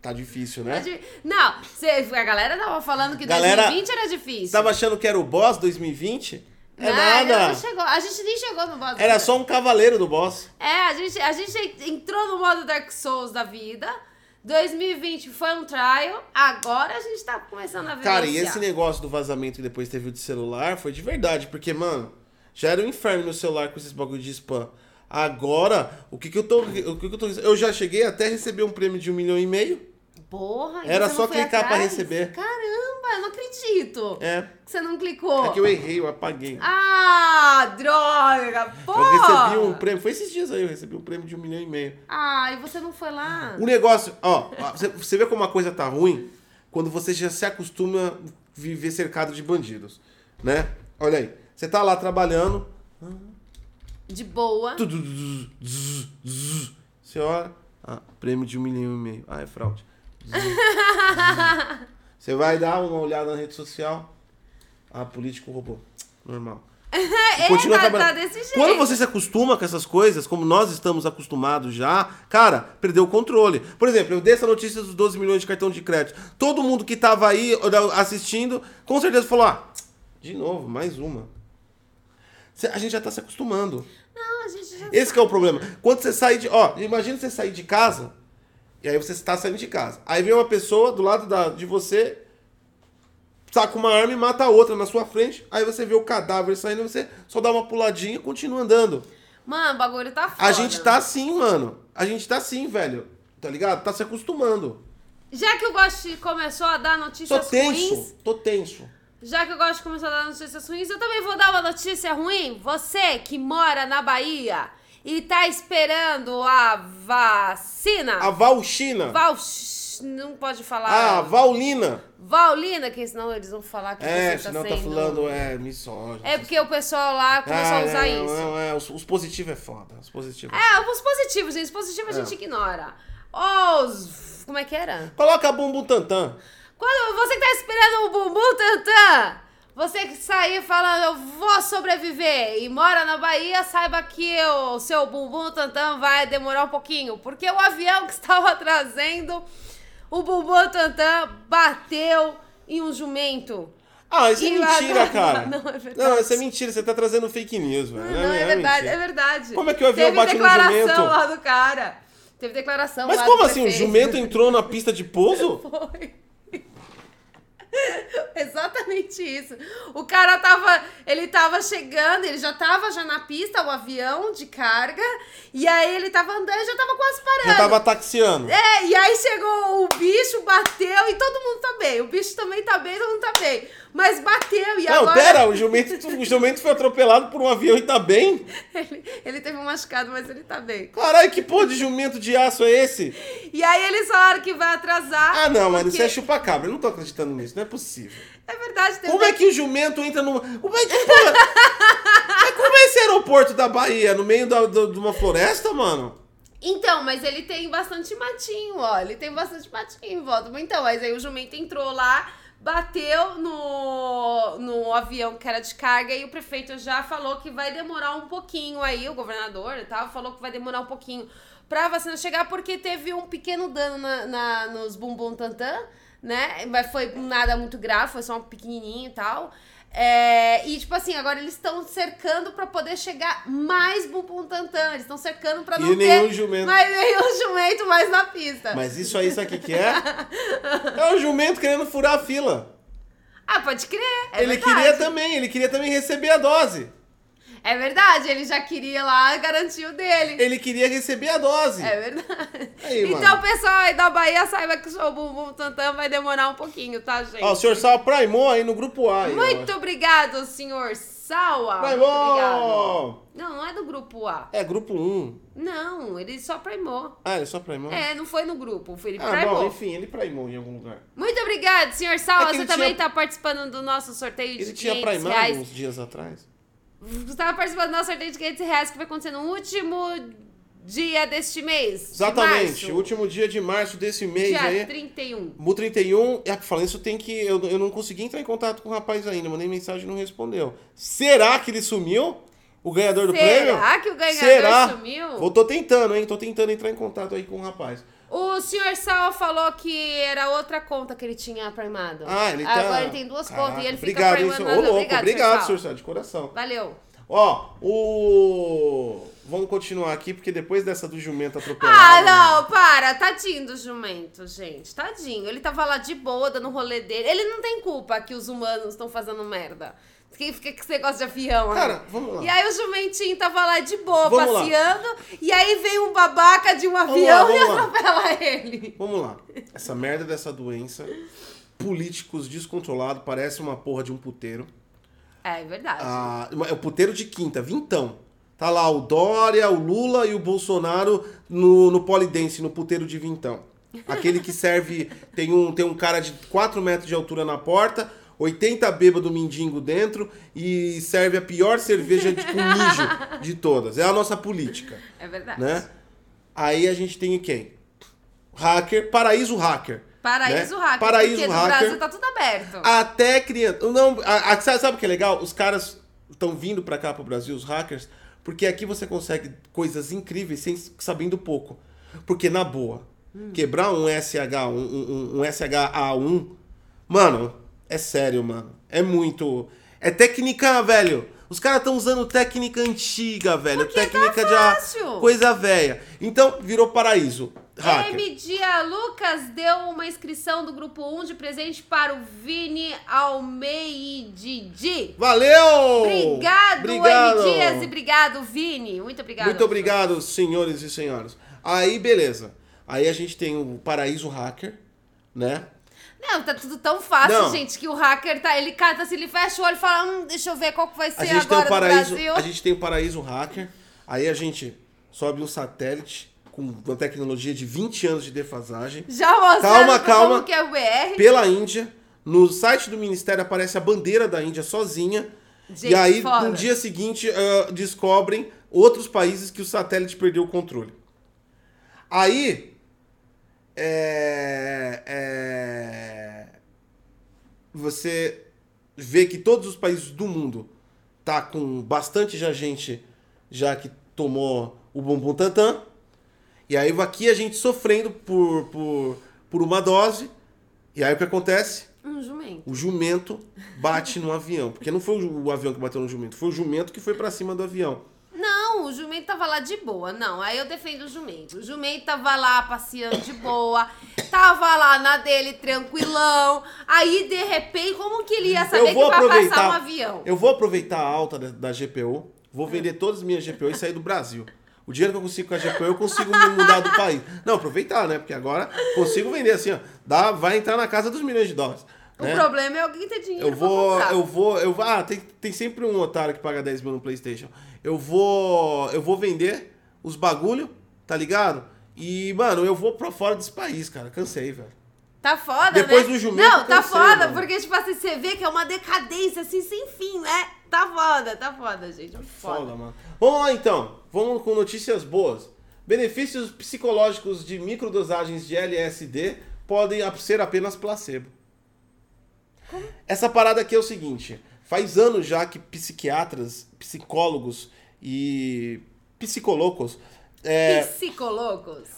Tá difícil, né? Não, cê, a galera tava falando que Galera, 2020 era difícil. Tava achando que era o boss 2020? É Não, nada. não chegou. A gente nem chegou no boss. Era só um cavaleiro do boss. É, a gente, a gente entrou no modo Dark Souls da vida. 2020 foi um trial, agora a gente tá começando a vivenciar. Cara, e esse negócio do vazamento que depois teve o de celular foi de verdade, porque, mano, já era um inferno no celular com esses bagulho de spam. Agora, o que que eu tô. O que que eu tô. Eu já cheguei até a receber um prêmio de um milhão e meio. Porra, e Era só clicar pra atrás? receber. Caramba, eu não acredito É. que você não clicou. É que eu errei, eu apaguei. Ah, droga, porra. Eu recebi um prêmio. Foi esses dias aí, eu recebi um prêmio de um milhão e meio. Ah, e você não foi lá? O negócio, ó, você- você vê como uma coisa tá ruim quando você já se acostuma a viver cercado de bandidos, né? Olha aí, você tá lá trabalhando, De boa. você olha, ah, prêmio de um milhão e meio, ah, é fraude. Você vai dar uma olhada na rede social, ah, político roubou, normal. [LAUGHS] É, continua tá, tá desse jeito. Quando você se acostuma com essas coisas, como nós estamos acostumados já, cara, perdeu o controle. Por exemplo, eu dei essa notícia dos 12 milhões de cartão de crédito. Todo mundo que tava aí assistindo, com certeza falou: ah, de novo, mais uma. A gente já tá se acostumando. Não, a gente já Esse que é o problema. Quando você sai de. Ó, imagina você sair de casa, e aí você está saindo de casa. Aí vem uma pessoa do lado da, de você, saca uma arma e mata a outra na sua frente. Aí você vê o cadáver saindo, você só dá uma puladinha e continua andando. Mano, o bagulho tá foda. A gente tá assim, mano. A gente tá assim, velho. Tá ligado? Tá se acostumando. Já que o Gosti começou a dar Tô notícias tenso. ruins, Tô tenso. já que o Gosti começou a dar notícias ruins, eu também vou dar uma notícia ruim. Você que mora na Bahia e tá esperando a vacina. A Valchina. Val... Não pode falar. A Vaulina. Vaulina, que senão eles vão falar que É, você tá senão sendo... tá falando, é, misógino. É porque o pessoal lá começou Ah, a usar não, isso. Não, é, os, os positivos é foda. Os positivos. É, os positivos, gente. Os positivos a É. gente ignora. Os... Como é que era? Coloca bumbum tantã. Quando você que tá esperando o bumbum tantã, você que sair falando eu vou sobreviver e mora na Bahia, saiba que o seu bumbum tantã vai demorar um pouquinho, porque o avião que estava [LAUGHS] trazendo o bumbum tantã bateu em um jumento. Ah, isso é E lá- mentira, cara. [LAUGHS] Não, é verdade. Não, isso é mentira. Você tá trazendo fake news, velho. Não, é, verdade, mentira. é verdade. Como é que o avião Teve bate no declaração jumento? lá do cara. Teve declaração Mas como assim? O jumento entrou na pista de pouso? [LAUGHS] Foi. [LAUGHS] Exatamente isso. O cara tava, ele tava chegando, ele já tava já na pista, o avião de carga, e aí ele tava andando e já tava quase parando. Já tava taxiando. É, e aí chegou o bicho, bateu e todo mundo tá bem. O bicho também tá bem, todo mundo tá bem. Mas bateu e Não, agora pera, o jumento, o jumento foi atropelado por um avião e tá bem? [LAUGHS] ele, ele teve um machucado, mas ele tá bem. Caralho, que porra de jumento de aço é esse? E aí eles falaram que vai atrasar. Ah, não, mano, porque- isso é chupacabra. Eu não tô acreditando nisso, não é possível. É verdade, teve Como é que o jumento entra numa. Como é que. porra? [LAUGHS] Mas como é esse aeroporto da Bahia? No meio da, da- de uma floresta, mano? Então, mas ele tem bastante matinho, ó. Ele tem bastante matinho em volta. Então, mas aí o jumento entrou lá, bateu no, no avião que era de carga e o prefeito já falou que vai demorar um pouquinho aí, o governador e tal, falou que vai demorar um pouquinho pra vacina chegar porque teve um pequeno dano na, na- nos bumbum tantã, né? Mas foi nada muito grave, foi só um pequenininho e tal. É, e, tipo assim, agora eles estão cercando pra poder chegar mais bumbum tantã. Eles estão cercando pra E não nenhum ter jumento. mais nenhum [LAUGHS] jumento mais na pista. Mas isso aí, sabe o que, que é? [LAUGHS] É o jumento querendo furar a fila. Ah, pode crer. É ele verdade. queria também, ele queria também receber a dose. É verdade, ele já queria lá garantir o dele. Ele queria receber a dose. É verdade. Aí, então, mano. pessoal aí da Bahia, saiba que o seu bumbum tantã vai demorar um pouquinho, tá, gente? Ó, o senhor Sal primou aí no grupo A. aí, ó. Muito obrigado, senhor Sawa. Primou! Não, não é do grupo A. É, grupo 1. Não, ele só primou. Ah, ele só primou? É, não foi no grupo, foi ele Ah, primou. bom, enfim, ele primou em algum lugar. Muito obrigado, senhor Sawa. É Você ele também tinha- tá participando do nosso sorteio de Ele tinha 500 primado reais. uns dias atrás. Você estava participando do nosso sorteio de 500 reais que vai acontecer no último dia deste mês. Exatamente, de último dia de março desse mês dia aí. 31. O 31, é, falando isso, tem que. Eu, eu não consegui entrar em contato com o rapaz ainda, mandei mensagem e não respondeu. Será que ele sumiu? O ganhador do prêmio? Será que o ganhador Será? sumiu? Eu tô tentando, hein? Tô tentando entrar em contato aí com o rapaz. O senhor Sal falou que era outra conta que ele tinha primado. Ah, ele tá. Agora ele tem duas Caraca, contas e ele fica Obrigado, hein, primando. senhor? Ô, louco, obrigado, obrigado, Sal. senhor Sá, de coração. Valeu. Ó, o. Vamos continuar aqui, porque depois dessa do jumento atropelado. Ah, não, para. Tadinho do jumento, gente. Tadinho. Ele tava lá de boa, dando rolê dele. Ele não tem culpa que os humanos estão fazendo merda. Quem fica com esse negócio de avião, né? Cara, vamos lá. E aí o jumentinho tava lá de boa, Vamos lá. passeando. E aí vem um babaca de um avião lá, e vamos lá. atropela ele. Vamos lá. Essa merda dessa doença. Políticos descontrolados, parece uma porra de um puteiro. É, é verdade. Ah, é o puteiro de quinta, vintão. Tá lá o Dória, o Lula e o Bolsonaro no, no polidense, no puteiro de vintão. Aquele que serve. Tem um, tem um cara de 4 metros de altura na porta, 80 bêbado mendigo dentro e serve a pior cerveja de, com mijo de todas. É a nossa política, É verdade. né? Aí a gente tem quem? Hacker, paraíso hacker. Paraíso né? hacker. Paraíso porque no hacker. Brasil tá tudo aberto. Até criança. Não, a- a- sabe, o que é legal? Os caras estão vindo pra cá pro Brasil, os hackers, porque aqui você consegue coisas incríveis sem sabendo pouco. Porque na boa, quebrar um SH, um, um, um SHA1, mano, é sério, mano. É muito. É técnica, velho. Os caras estão usando técnica antiga, velho. Porque tá técnica de fácil. coisa velha. Então, virou paraíso. Hacker. M. Dia Lucas deu uma inscrição do grupo 1 de presente para o Vini Almeididi. Valeu! Obrigado, Obrigado! M. Dias, e obrigado, Vini. Muito obrigado. Muito obrigado, senhores e senhoras. Aí, beleza. Aí a gente tem o Paraíso Hacker, né? Não, tá tudo tão fácil, Não. gente, que o hacker tá. Ele cata assim, ele fecha o olho e fala: hum, deixa eu ver qual que vai ser A gente tem agora o Paraíso, no Brasil. a gente tem o Paraíso Hacker. Aí a gente sobe um satélite com uma tecnologia de 20 anos de defasagem Já Calma, calma. que é o BR. pela Índia. No site do Ministério aparece a bandeira da Índia sozinha. Gente, e aí, foda. no dia seguinte, ah, descobrem outros países que o satélite perdeu o controle. Aí. É, é, você vê que todos os países do mundo tá com bastante já gente já que tomou o bumbum tantã. E aí aqui a gente sofrendo por, por, por uma dose. E aí o que acontece? Um jumento. O jumento bate no avião. Porque não foi o, o avião que bateu no jumento, foi o jumento que foi pra cima do avião. Não, o jumento tava lá de boa. Não, aí eu defendo o jumento. O jumento tava lá passeando de boa, [LAUGHS] tava lá na dele tranquilão. Aí, de repente, como que ele ia saber que vai passar um avião? Eu vou aproveitar a alta da, da GPU, vou vender todas as minhas GPU e sair do Brasil. O dinheiro que eu consigo com a GPU, eu consigo me mudar do país. Não, aproveitar, né? Porque agora consigo vender assim, ó. Dá, vai entrar na casa dos milhões de dólares. O né? problema é alguém ter dinheiro Eu vou, comprar. eu vou, eu vou. Ah, tem, tem sempre um otário que paga 10 mil no PlayStation. Eu vou, eu vou vender os bagulho, tá ligado? E, mano, eu vou pra fora desse país, cara. Cansei, velho. Tá foda, Depois né? do jumento, Não, tá cansei, foda, mano. porque, tipo assim, você vê que é uma decadência, assim, sem fim, né? Tá foda, tá foda, gente. Muito foda. Foda, mano. Vamos lá então. Vamos com notícias boas. Benefícios psicológicos de microdosagens de LSD podem ser apenas placebo. Essa parada aqui é o seguinte: faz anos já que psiquiatras, psicólogos e psicolocos é, Psicolocos.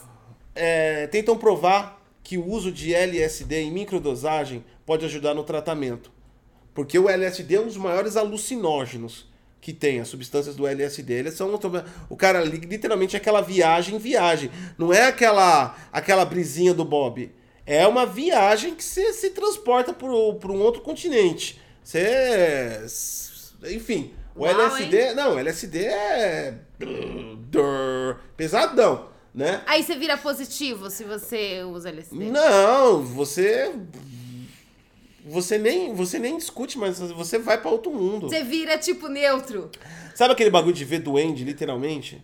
é, tentam provar que o uso de LSD em microdosagem pode ajudar no tratamento. Porque o LSD é um dos maiores alucinógenos que tem, as substâncias do LSD. Eles são. O cara, li- literalmente, é aquela viagem, viagem. Não é aquela, aquela brisinha do Bob. É uma viagem que você se transporta para um outro continente. Você. Enfim, o Uau, LSD. Não, o LSD é. Pesadão, né? Aí você vira positivo se você usa LSD. Não, você. Você nem, você nem discute, mas você vai pra outro mundo. Você vira, tipo, neutro. Sabe aquele bagulho de ver duende, literalmente?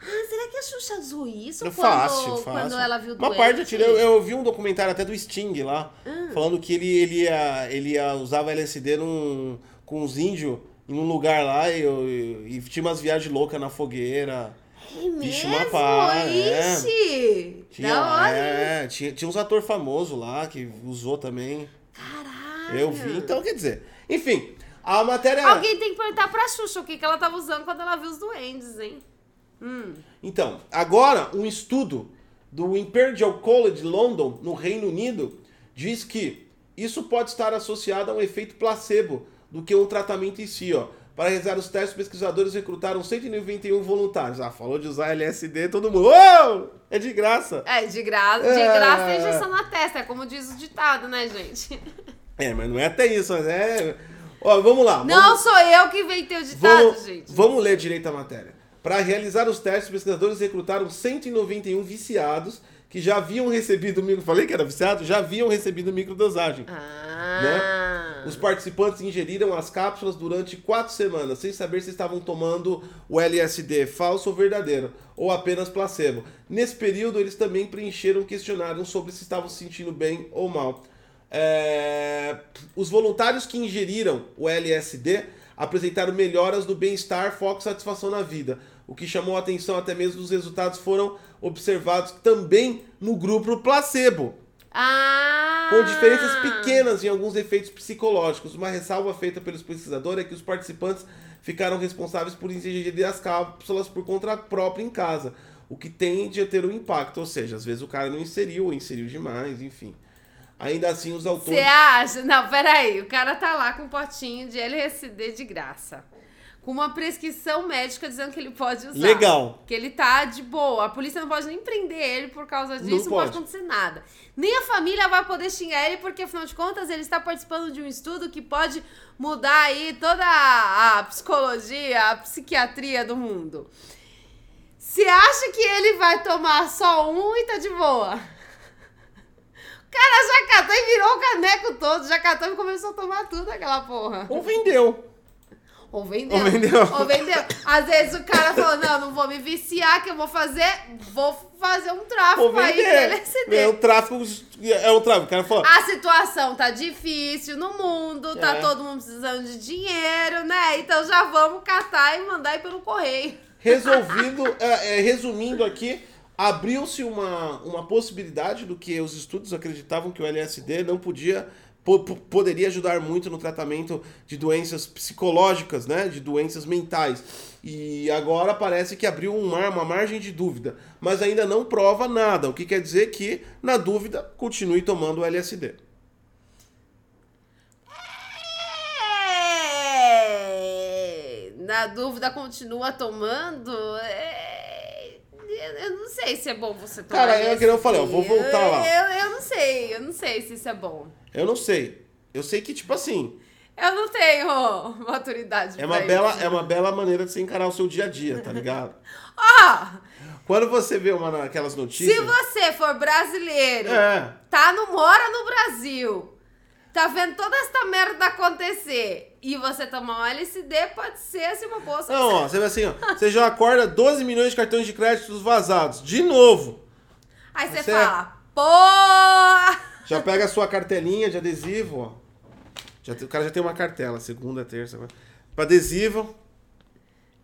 Ah, será que a Xuxa usou isso quando, fácil, fácil. quando ela viu Uma doente? parte eu tirei. Eu, eu vi um documentário até do Sting lá, Ah. falando que ele, ele, ia, ele ia, usava LSD num, com os índios em um lugar lá e, e- e tinha umas viagens loucas na fogueira. É Vixe, mesmo? uma pá, é. Tinha, da hora. é, tinha, tinha uns ator famoso lá que usou também. Caralho. Eu vi, então quer dizer. Enfim, a matéria. Alguém tem que perguntar pra Xuxa o que, que ela tava usando quando ela viu os duendes, hein? Hum. Então, agora um estudo do Imperial College London, no Reino Unido, diz que isso pode estar associado a um efeito placebo do que um tratamento em si, ó. Para realizar os testes, os pesquisadores recrutaram 191 voluntários. Ah, falou de usar LSD, todo mundo. Uou! É de graça. É, de graça, de É. graça tem injeção na testa, é como diz o ditado, né, gente? É, mas não é até isso, mas é. Ó, vamos lá. Não vamos... sou eu que inventei o ditado, Vamos, gente. vamos ler direito a matéria. Para realizar os testes, os pesquisadores recrutaram 191 viciados que já haviam recebido micro. Falei que era viciado? Já haviam recebido microdosagem. Ah. Né? Os participantes ingeriram as cápsulas durante quatro semanas, sem saber se estavam tomando o LSD falso ou verdadeiro, ou apenas placebo. Nesse período, eles também preencheram um questionário sobre se estavam se sentindo bem ou mal. É, Os voluntários que ingeriram o LSD apresentaram melhoras no bem-estar, foco e satisfação na vida. O que chamou a atenção até mesmo os resultados foram observados também no grupo placebo Ah. com diferenças pequenas em alguns efeitos psicológicos. Uma ressalva feita pelos pesquisadores é que os participantes ficaram responsáveis por ingerir as cápsulas por conta própria em casa, o que tende a ter um impacto, ou seja, às vezes o cara não inseriu ou inseriu demais, enfim. Ainda assim, os Você autores... acha? Não, peraí. O cara tá lá com um potinho de LSD de graça. Com uma prescrição médica dizendo que ele pode usar. Legal. Que ele tá de boa. A polícia não pode nem prender ele por causa disso, não, pode. pode acontecer nada. Nem a família vai poder xingar ele, porque afinal de contas ele está participando de um estudo que pode mudar aí toda a, a psicologia, a psiquiatria do mundo. Você acha que ele vai tomar só um e tá de boa? O cara já catou e virou o caneco todo, já catou e começou a tomar tudo aquela porra. Ou vendeu. Ou vendeu. Ou vendeu. Ou vendeu. Às vezes o cara falou, não, não vou me viciar, que eu vou fazer, vou fazer um tráfico aí de. LSD. É um tráfico... É um tráfico. O cara falou... A situação tá difícil no mundo, tá É. todo mundo precisando de dinheiro, né? Então já vamos catar e mandar aí pelo correio. Resolvido, [LAUGHS] é, é, resumindo aqui, abriu-se uma, uma possibilidade do que os estudos acreditavam que o LSD não podia, po- po- poderia ajudar muito no tratamento de doenças psicológicas, né, de doenças mentais. E agora parece que abriu um mar, uma margem de dúvida, mas ainda não prova nada, o que quer dizer que, na dúvida, continue tomando o LSD. É, Na dúvida, continua tomando. É, Eu não sei se é bom você tomar. Cara, é que eu falei, eu vou voltar lá. Eu, eu não sei, eu não sei se isso é bom. Eu não sei. Eu sei que, tipo assim, Eu não tenho maturidade é uma, bela, isso. é uma bela maneira de você encarar o seu dia a dia, tá ligado? [LAUGHS] Ó, Quando você vê uma aquelas notícias. se você for brasileiro, É. tá no mora no Brasil, tá vendo toda essa merda acontecer e você tomar um LSD, pode ser assim uma solução. Não, ó, você vê assim, ó. Você já acorda 12 milhões de cartões de crédito vazados. De novo. Aí você Você- fala, pô! Já pega a sua cartelinha de adesivo, ó. Já o cara já tem uma cartela, segunda, terça. Pra adesivo.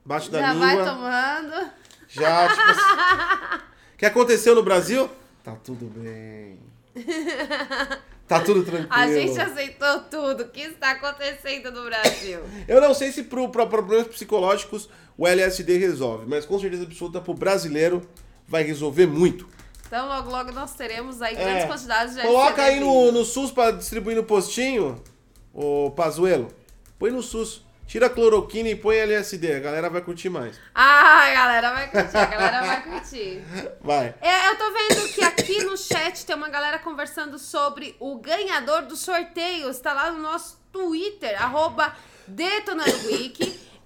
Baixo da Já língua. vai tomando. Já, tipo assim. [LAUGHS] O que aconteceu no Brasil? Tá tudo bem. [LAUGHS] Tá tudo tranquilo. A gente aceitou tudo. O que está acontecendo no Brasil? [LAUGHS] Eu não sei se pro, pra problemas psicológicos o LSD resolve, mas com certeza absoluta pro brasileiro vai resolver muito. Então, logo, logo nós teremos aí É. grandes quantidades de Coloca aí no, no SUS pra distribuir no postinho, ô Pazuelo. Põe no SUS. Tira a cloroquina e põe LSD. A galera vai curtir mais. Ah, a galera vai curtir, a galera vai curtir. [LAUGHS] Vai. É, eu tô vendo que aqui no chat tem uma galera conversando sobre o ganhador do sorteio. Está lá no nosso Twitter, arroba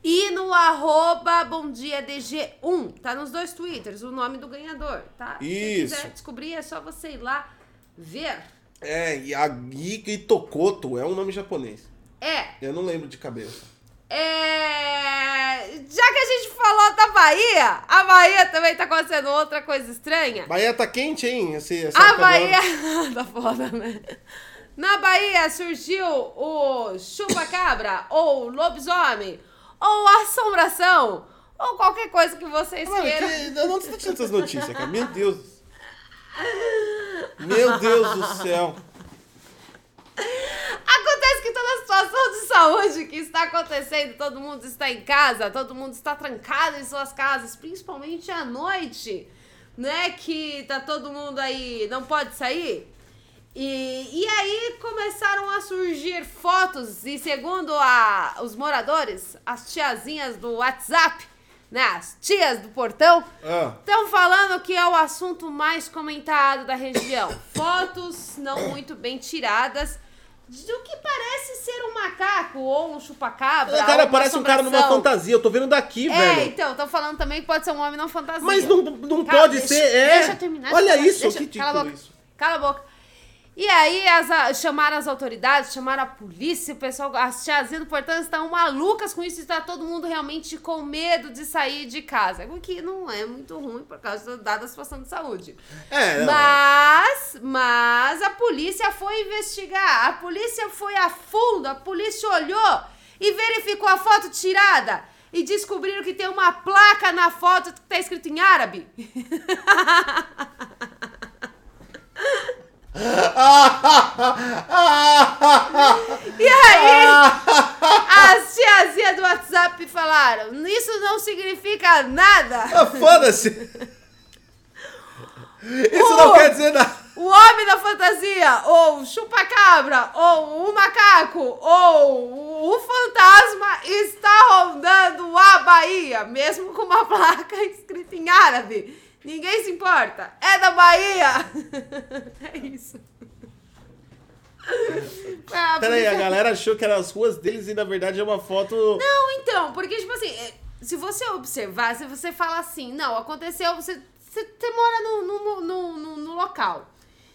e no arroba Bom Dia DG1. Tá nos dois Twitters o nome do ganhador, tá? Se Isso. quiser descobrir, é só você ir lá ver. É, e a Giki Tokoto é um nome japonês. É, Eu não lembro de cabeça. É... Já que a gente falou da Bahia, a Bahia também tá acontecendo outra coisa estranha. Bahia tá quente, hein? Esse, essa A. Bahia. [LAUGHS] tá foda, né? Na Bahia surgiu o chupa-cabra, ou lobisomem, ou assombração, ou qualquer coisa que vocês Mano, queiram. que, onde você tá tirando essas notícias, cara? Meu Deus. [LAUGHS] Meu Deus do céu. Acontece que toda a situação de saúde que está acontecendo, todo mundo está em casa, todo mundo está trancado em suas casas, principalmente à noite, né? Que tá todo mundo aí, não pode sair. E, e aí começaram a surgir fotos, e segundo a, os moradores, as tiazinhas do WhatsApp, né? As tias do portão, Ah, Estão falando que é o assunto mais comentado da região. Fotos não muito bem tiradas do que parece ser um macaco ou um chupacabra. o cara parece um cara numa fantasia. Eu tô vendo daqui, É, velho. então, estão falando também que pode ser um homem não fantasia. Mas não, não Cala- pode deixa- ser. É. Deixa eu terminar. Olha isso, deixa- que cala a boca. isso. Cala a boca. E aí as, chamaram as autoridades, chamaram a polícia, o pessoal, as tiazinhas do portão estão malucas com isso, está todo mundo realmente com medo de sair de casa. O que não é muito ruim por causa da dada situação de saúde. É. Mas, mas a polícia foi investigar, a polícia foi a fundo, a polícia olhou e verificou a foto tirada e descobriram que tem uma placa na foto que tá escrito em árabe. [LAUGHS] E aí, as tiazinhas do WhatsApp falaram: Isso não significa nada. Ah, Foda-se. Isso não Uh! quer dizer nada. O homem da fantasia, ou o chupacabra, ou o macaco, ou o fantasma está rondando a Bahia, mesmo com uma placa [LAUGHS] escrita em árabe. Ninguém se importa. É da Bahia. [LAUGHS] É isso. [LAUGHS] Ah, Pera aí, a galera achou que eram as ruas deles e na verdade é uma foto. Não, então, porque, tipo assim, é, se você observar, se você fala assim, não, aconteceu, você, você, você mora no, no, no, no, no local.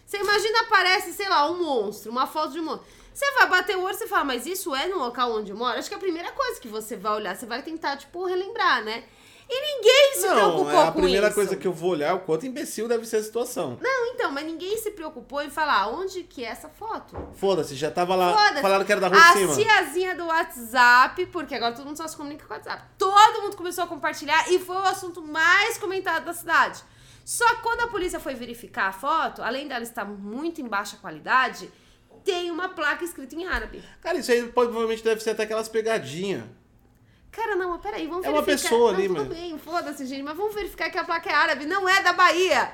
Você imagina, aparece, sei lá, um monstro, uma foto de um monstro. Você vai bater o olho e fala, mas isso é no local onde eu moro? Acho que é a primeira coisa que você vai olhar, você vai tentar, tipo, relembrar, né? E ninguém se Não, preocupou é a com primeira isso. coisa que eu vou olhar é o quanto imbecil deve ser a situação. Não, então, mas ninguém se preocupou em falar onde que é essa foto. Foda-se, já tava lá. Falaram que era da rua a de cima. tiazinha do WhatsApp, porque agora todo mundo só se comunica com o WhatsApp. Todo mundo começou a compartilhar e foi o assunto mais comentado da cidade. Só que quando a polícia foi verificar a foto, além dela estar muito em baixa qualidade, tem uma placa escrita em árabe. Cara, isso aí provavelmente deve ser até aquelas pegadinhas. Cara, não, mas peraí, vamos É uma verificar. pessoa não, ali, tudo mano. bem, foda-se, gente, mas vamos verificar que a placa é árabe, não é da Bahia.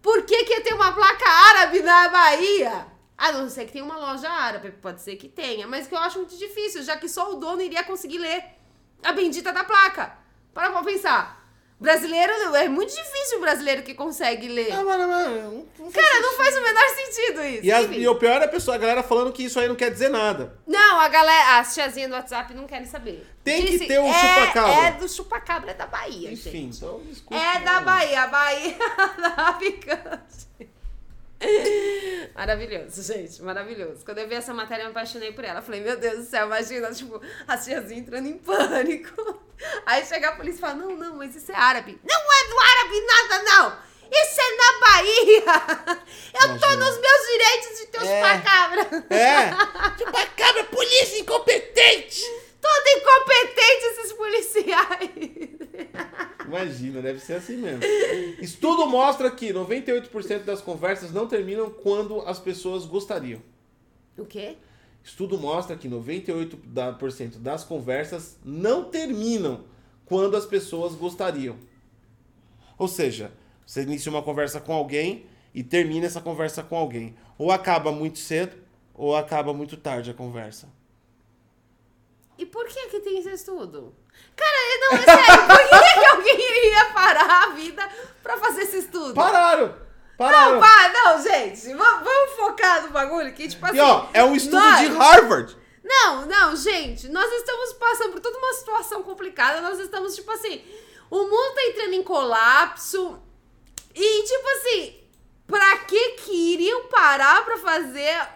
Por que que tem uma placa árabe na Bahia? A não ser que tenha uma loja árabe, pode ser que tenha, mas que eu acho muito difícil, já que só o dono iria conseguir ler a bendita da placa. Para pra pensar. Brasileiro, é muito difícil o brasileiro que consegue ler. Ah, mano, mano. não faz Cara, não faz o menor sentido isso. E, Enfim. e o pior é a pessoa, a galera falando que isso aí não quer dizer nada. Não, a galera, as tiazinhas do WhatsApp não querem saber. Tem que ter um é, chupacabra." É do chupacabra, é da Bahia, Enfim, gente. então desculpa. É da. Bahia, a Bahia [LAUGHS] da picante. Maravilhoso, gente, maravilhoso. Quando eu vi essa matéria, eu me apaixonei por ela. Falei, meu Deus do céu, imagina, tipo, a tiazinha entrando em pânico. [LAUGHS] Aí chega a polícia e fala, não, não, mas isso é árabe. Não é do árabe nada, não! Isso é na Bahia! [LAUGHS] Eu tô nos meus direitos de ter um É. chupacabra! É. [LAUGHS] Chupacabra, polícia incompetente! Todo incompetente esses policiais! Imagina, deve ser assim mesmo. Estudo mostra que 98% das conversas não terminam quando as pessoas gostariam. O quê? Estudo mostra que 98% da- por cento das conversas não terminam quando as pessoas gostariam. Ou seja, você inicia uma conversa com alguém e termina essa conversa com alguém. Ou acaba muito cedo, ou acaba muito tarde a conversa. E por que que tem esse estudo? Cara, não, é sério, por que, que alguém iria parar a vida pra fazer esse estudo? Pararam! Pararam! Não, pá, não, gente, vamos, focar no bagulho que, tipo assim... E ó, é um estudo nós- de Harvard. Não, não, gente, nós estamos passando por toda uma situação complicada, nós estamos, tipo assim, o mundo tá entrando em colapso e, tipo assim, pra que que iriam parar pra fazer,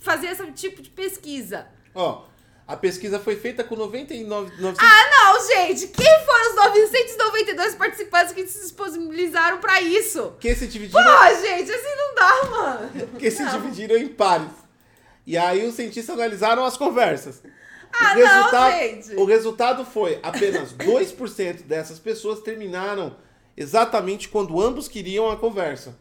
fazer esse tipo de pesquisa? Ó, a pesquisa foi feita com 99... 900 Ah, não, gente! Quem foram os 992 participantes que se disponibilizaram pra isso? que se dividiram, Pô, gente, assim não dá, mano. [LAUGHS] que se Não. dividiram em pares. E aí os cientistas analisaram as conversas. Ah, o, não, gente. o resultado foi apenas 2% dessas pessoas terminaram exatamente quando ambos queriam a conversa.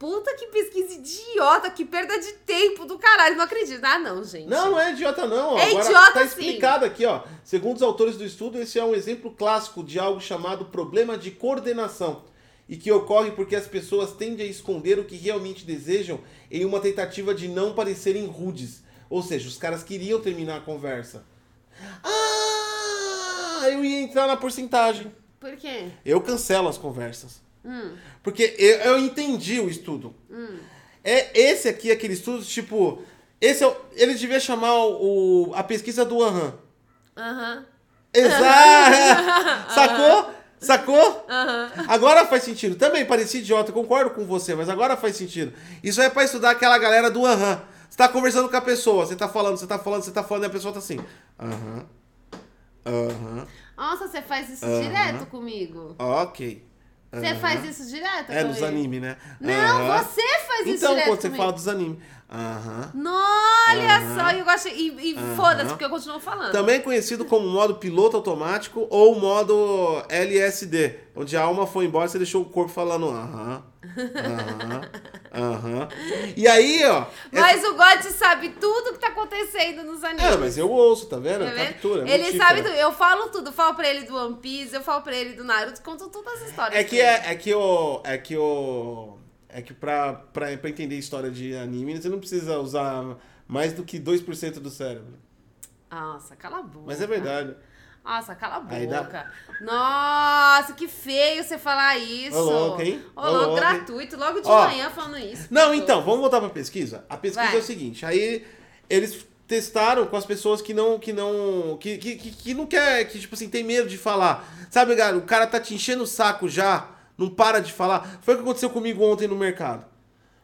Puta que pesquisa idiota, que perda de tempo do caralho. Não acredito. Ah, não, gente. Não, não é idiota não. É Agora idiota, tá sim. explicado aqui, ó. Segundo os autores do estudo, esse é um exemplo clássico de algo chamado problema de coordenação e que ocorre porque as pessoas tendem a esconder o que realmente desejam em uma tentativa de não parecerem rudes. Ou seja, os caras queriam terminar a conversa. Ah, eu ia entrar na porcentagem. Por quê? Eu cancelo as conversas. Hum, Porque eu, eu entendi o estudo. É esse aqui, aquele estudo, tipo. Esse é o, ele devia chamar o, o- a pesquisa do Aham. aham, Exato! [LAUGHS] Sacou? Sacou? aham. Agora faz sentido. Também parecia idiota, concordo com você, mas agora faz sentido. Isso é pra estudar aquela galera do aham. Você tá conversando com a pessoa, você tá falando, você tá falando, você tá falando, e a pessoa tá assim. Aham. Aham. Nossa, você faz isso direto comigo. Ok. Você Aham. faz isso direto É, nos animes, né? Não, Aham. você faz isso Então, direto quando você comigo. fala dos animes. Aham. Olha Aham. só, eu gosto. E, e Aham. foda-se, porque eu continuo falando. Também conhecido como modo piloto automático ou modo LSD, onde a alma foi embora e você deixou o corpo falando aham, aham, aham. E aí, ó. Mas o God sabe tudo que tá acontecendo nos animes. É, mas eu ouço, tá vendo? Tá vendo? Captura. é ele sabe tudo. Eu falo tudo. Eu falo pra ele do One Piece, eu falo pra ele do Naruto, conto todas as histórias. É que é, é que o. É que o. É que pra, pra, pra entender história de anime, você não precisa usar mais do que 2% do cérebro. Nossa, cala a boca. Mas é verdade. Nossa, cala a Aí dá- boca. Nossa, que feio você falar isso. Ô, louco, hein? Ô, louco, louco, gratuito, logo de Ó, manhã falando isso. Não, então, vamos voltar pra pesquisa. A pesquisa Vai. é o seguinte, aí eles testaram com as pessoas que não que não que, que, que, que não quer, que tipo assim, tem medo de falar. Sabe, cara, o cara tá te enchendo o saco já, não para de falar. Foi o que aconteceu comigo ontem no mercado.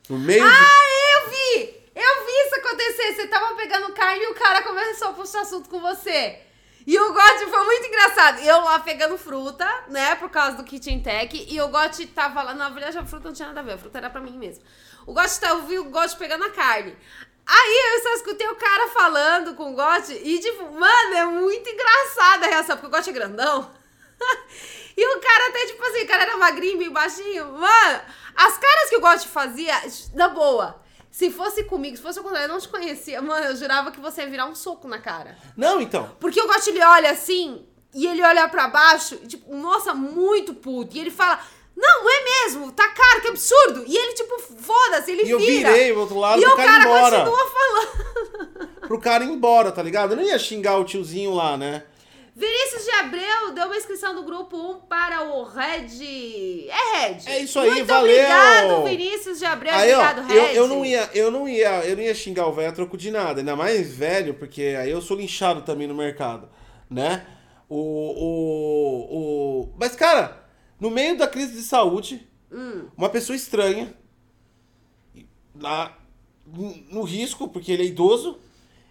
No meio de Ah, eu vi! Eu vi isso acontecer. Você tava pegando carne e o cara começou a puxar assunto com você. E o Gotti foi muito engraçado. Eu lá pegando fruta, né? Por causa do Kitchen Tech. E o Gotti tava lá. Na verdade, a fruta não tinha nada a ver. A fruta era pra mim mesmo. O Gotti tava, eu vi o Gotti pegando a carne. Aí eu só escutei o cara falando com o Gotti. E, tipo, mano, é muito engraçada a reação. Porque o Gotti é grandão. [LAUGHS] E o cara até, tipo assim, o cara era magrinho, bem baixinho. Mano, as caras que o Gotti fazia, na boa. Se fosse comigo, se fosse o contrário, eu não te conhecia. Mano, eu jurava que você ia virar um soco na cara. Não, então. Porque o Gotti, ele olha assim, e ele olha pra baixo, e, tipo, nossa, muito puto. E ele fala, não, é mesmo, tá caro, que absurdo. E ele, tipo, foda-se, ele E eu vira. virei pro outro lado e o cara, cara embora. continua falando. Pro cara ir embora, tá ligado? Eu não ia xingar o tiozinho lá, né? Vinícius de Abreu deu uma inscrição do grupo 1 para o Red. É Red. É isso aí, Muito valeu. obrigado, Vinícius de Abreu. Aí, ó, obrigado, eu, Red. eu não ia, eu não ia, eu não ia xingar o velho a troco de nada, ainda mais velho, porque aí eu sou linchado também no mercado, né? O, o, o... Mas, cara, no meio da crise de saúde, Hum. uma pessoa estranha, na, no risco, porque ele é idoso,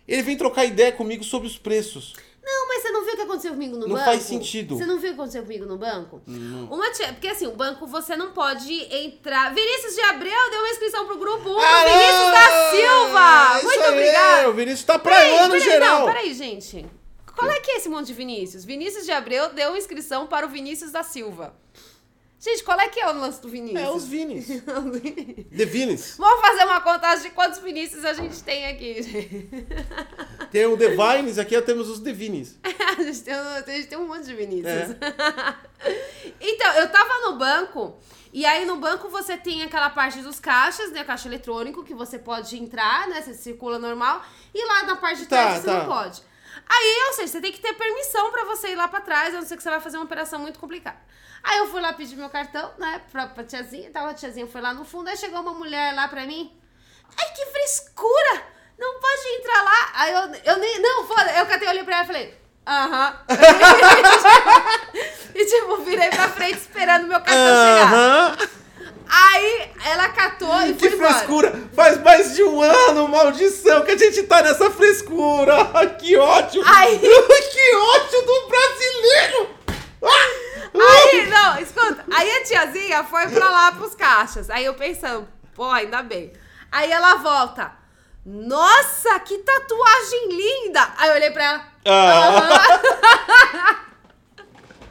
ele vem trocar ideia comigo sobre os preços. Não, mas você não viu o que aconteceu comigo no Não banco? faz sentido. Você não viu o que aconteceu comigo no banco? Uma tia, porque assim, o banco você não pode entrar. Vinícius de Abreu deu uma inscrição pro grupo 1 do Ah, Vinícius da Silva. isso Muito aí, obrigado. O Vinícius tá praiando peraí, geral. Não, peraí, gente. Qual é que é esse monte de Vinícius? Vinícius de Abreu deu uma inscrição para o Vinícius da Silva. Gente, qual é que é o lance do Vinícius? É os Vinis. [LAUGHS] The Vinis. Vamos fazer uma contagem de quantos Vinícius a gente tem aqui, gente. Tem o The [LAUGHS] Vines, aqui temos os The Vinis. [LAUGHS] a, gente tem, um- a gente tem um monte de Vinícius. É. então, eu tava no banco, e aí no banco você tem aquela parte dos caixas, né? Caixa eletrônico, que você pode entrar, né? Você circula normal. E lá na parte de Tá, trás você tá. não pode. Aí, ou seja, você tem que ter permissão pra você ir lá pra trás, a não ser que você vai fazer uma operação muito complicada. Aí eu fui lá pedir meu cartão, né, pra, pra tiazinha, tava a tiazinha foi lá no fundo, aí chegou uma mulher lá pra mim. Ai, que frescura! Não pode entrar lá. Aí eu, eu nem. Não, foda. Eu catei, olhei pra ela e falei. Aham. [LAUGHS] e tipo, virei pra frente esperando meu cartão chegar. Aí ela catou e Que foi embora. frescura! Faz mais de um ano, maldição, que a gente tá nessa frescura! [LAUGHS] que ódio! [LAUGHS] Ai. que ódio do brasileiro! [LAUGHS] Aí, não, escuta. Aí a tiazinha foi pra lá pros caixas. Aí eu pensando, pô, ainda bem. Aí ela volta. Nossa, que tatuagem linda! Aí eu olhei pra ela. Ah.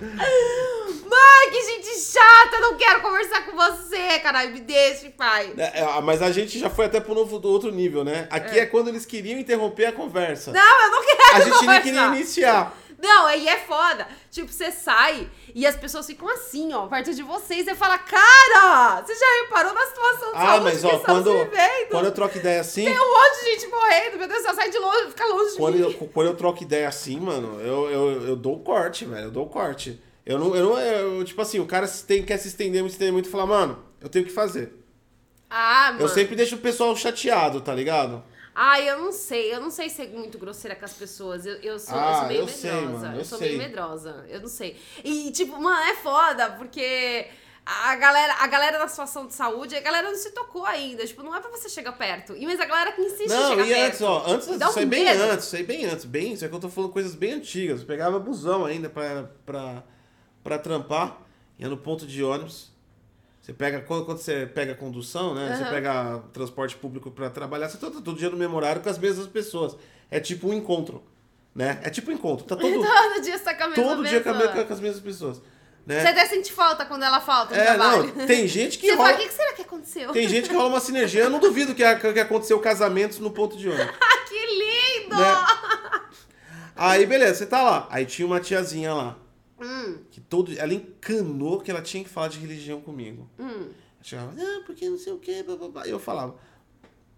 Mãe, que gente chata, não quero conversar com você, caralho, me deixe, pai. É, é, mas a gente já foi até pro novo, do outro nível, né? Aqui é. quando eles queriam interromper a conversa. Não, eu não quero A gente nem conversar. queria iniciar. Não, aí é foda. Tipo, você sai e as pessoas ficam assim, ó, perto de você. E fala, cara, você já reparou na situação de Ah, mas ó, quando, vivendo? quando eu troco ideia assim. Tem um monte de gente morrendo, meu Deus do céu, sai de longe, fica longe Quando de eu, mim. quando eu troco ideia assim, mano, eu, eu, eu dou o corte, velho. Eu dou o corte. Eu não, eu não, eu, tipo assim, o cara tem, quer se estender muito, se estender muito e falar, mano, eu tenho o que fazer. Ah, mano. Eu sempre deixo o pessoal chateado, tá ligado? Ai, eu não sei. Eu não sei ser muito grosseira com as pessoas. Eu, eu, sou, eu Ah, sou meio eu sei, medrosa. mano, eu, eu sou sei. meio medrosa. Eu não sei. E, tipo, mano, é foda, porque a galera, a galera da situação de saúde, a galera não se tocou ainda. Tipo, não é pra você chegar perto. E, mas a galera que insiste em Não, chegar e perto. antes, ó, antes, Dá isso um aí bem medo. antes, isso aí bem antes, bem, isso é que eu tô falando coisas bem antigas. Eu pegava busão ainda pra, pra, pra trampar, ia no ponto de ônibus. Você pega, quando, quando você pega condução, né? Você Aham. pega transporte público pra trabalhar, você tá todo dia no mesmo horário com as mesmas pessoas. É tipo um encontro, né? É tipo um encontro. Tá [LAUGHS] todo, Todo dia você tá com a mesma todo dia com, pessoa. com as mesmas pessoas. Né? Você até sente falta quando ela falta no É, trabalho. não, tem gente que Você rola, fala, o que, que será que aconteceu? tem gente que rola uma sinergia. Eu não duvido que, que aconteceu casamentos no ponto de ônibus. [LAUGHS] Ah, que lindo! Né? Aí, beleza, você tá lá. Aí tinha uma tiazinha lá. Hum, Que todo, ela encanou que ela tinha que falar de religião comigo. hum. Ela chegava, não, porque não sei o quê, blá, blá, blá. E eu falava,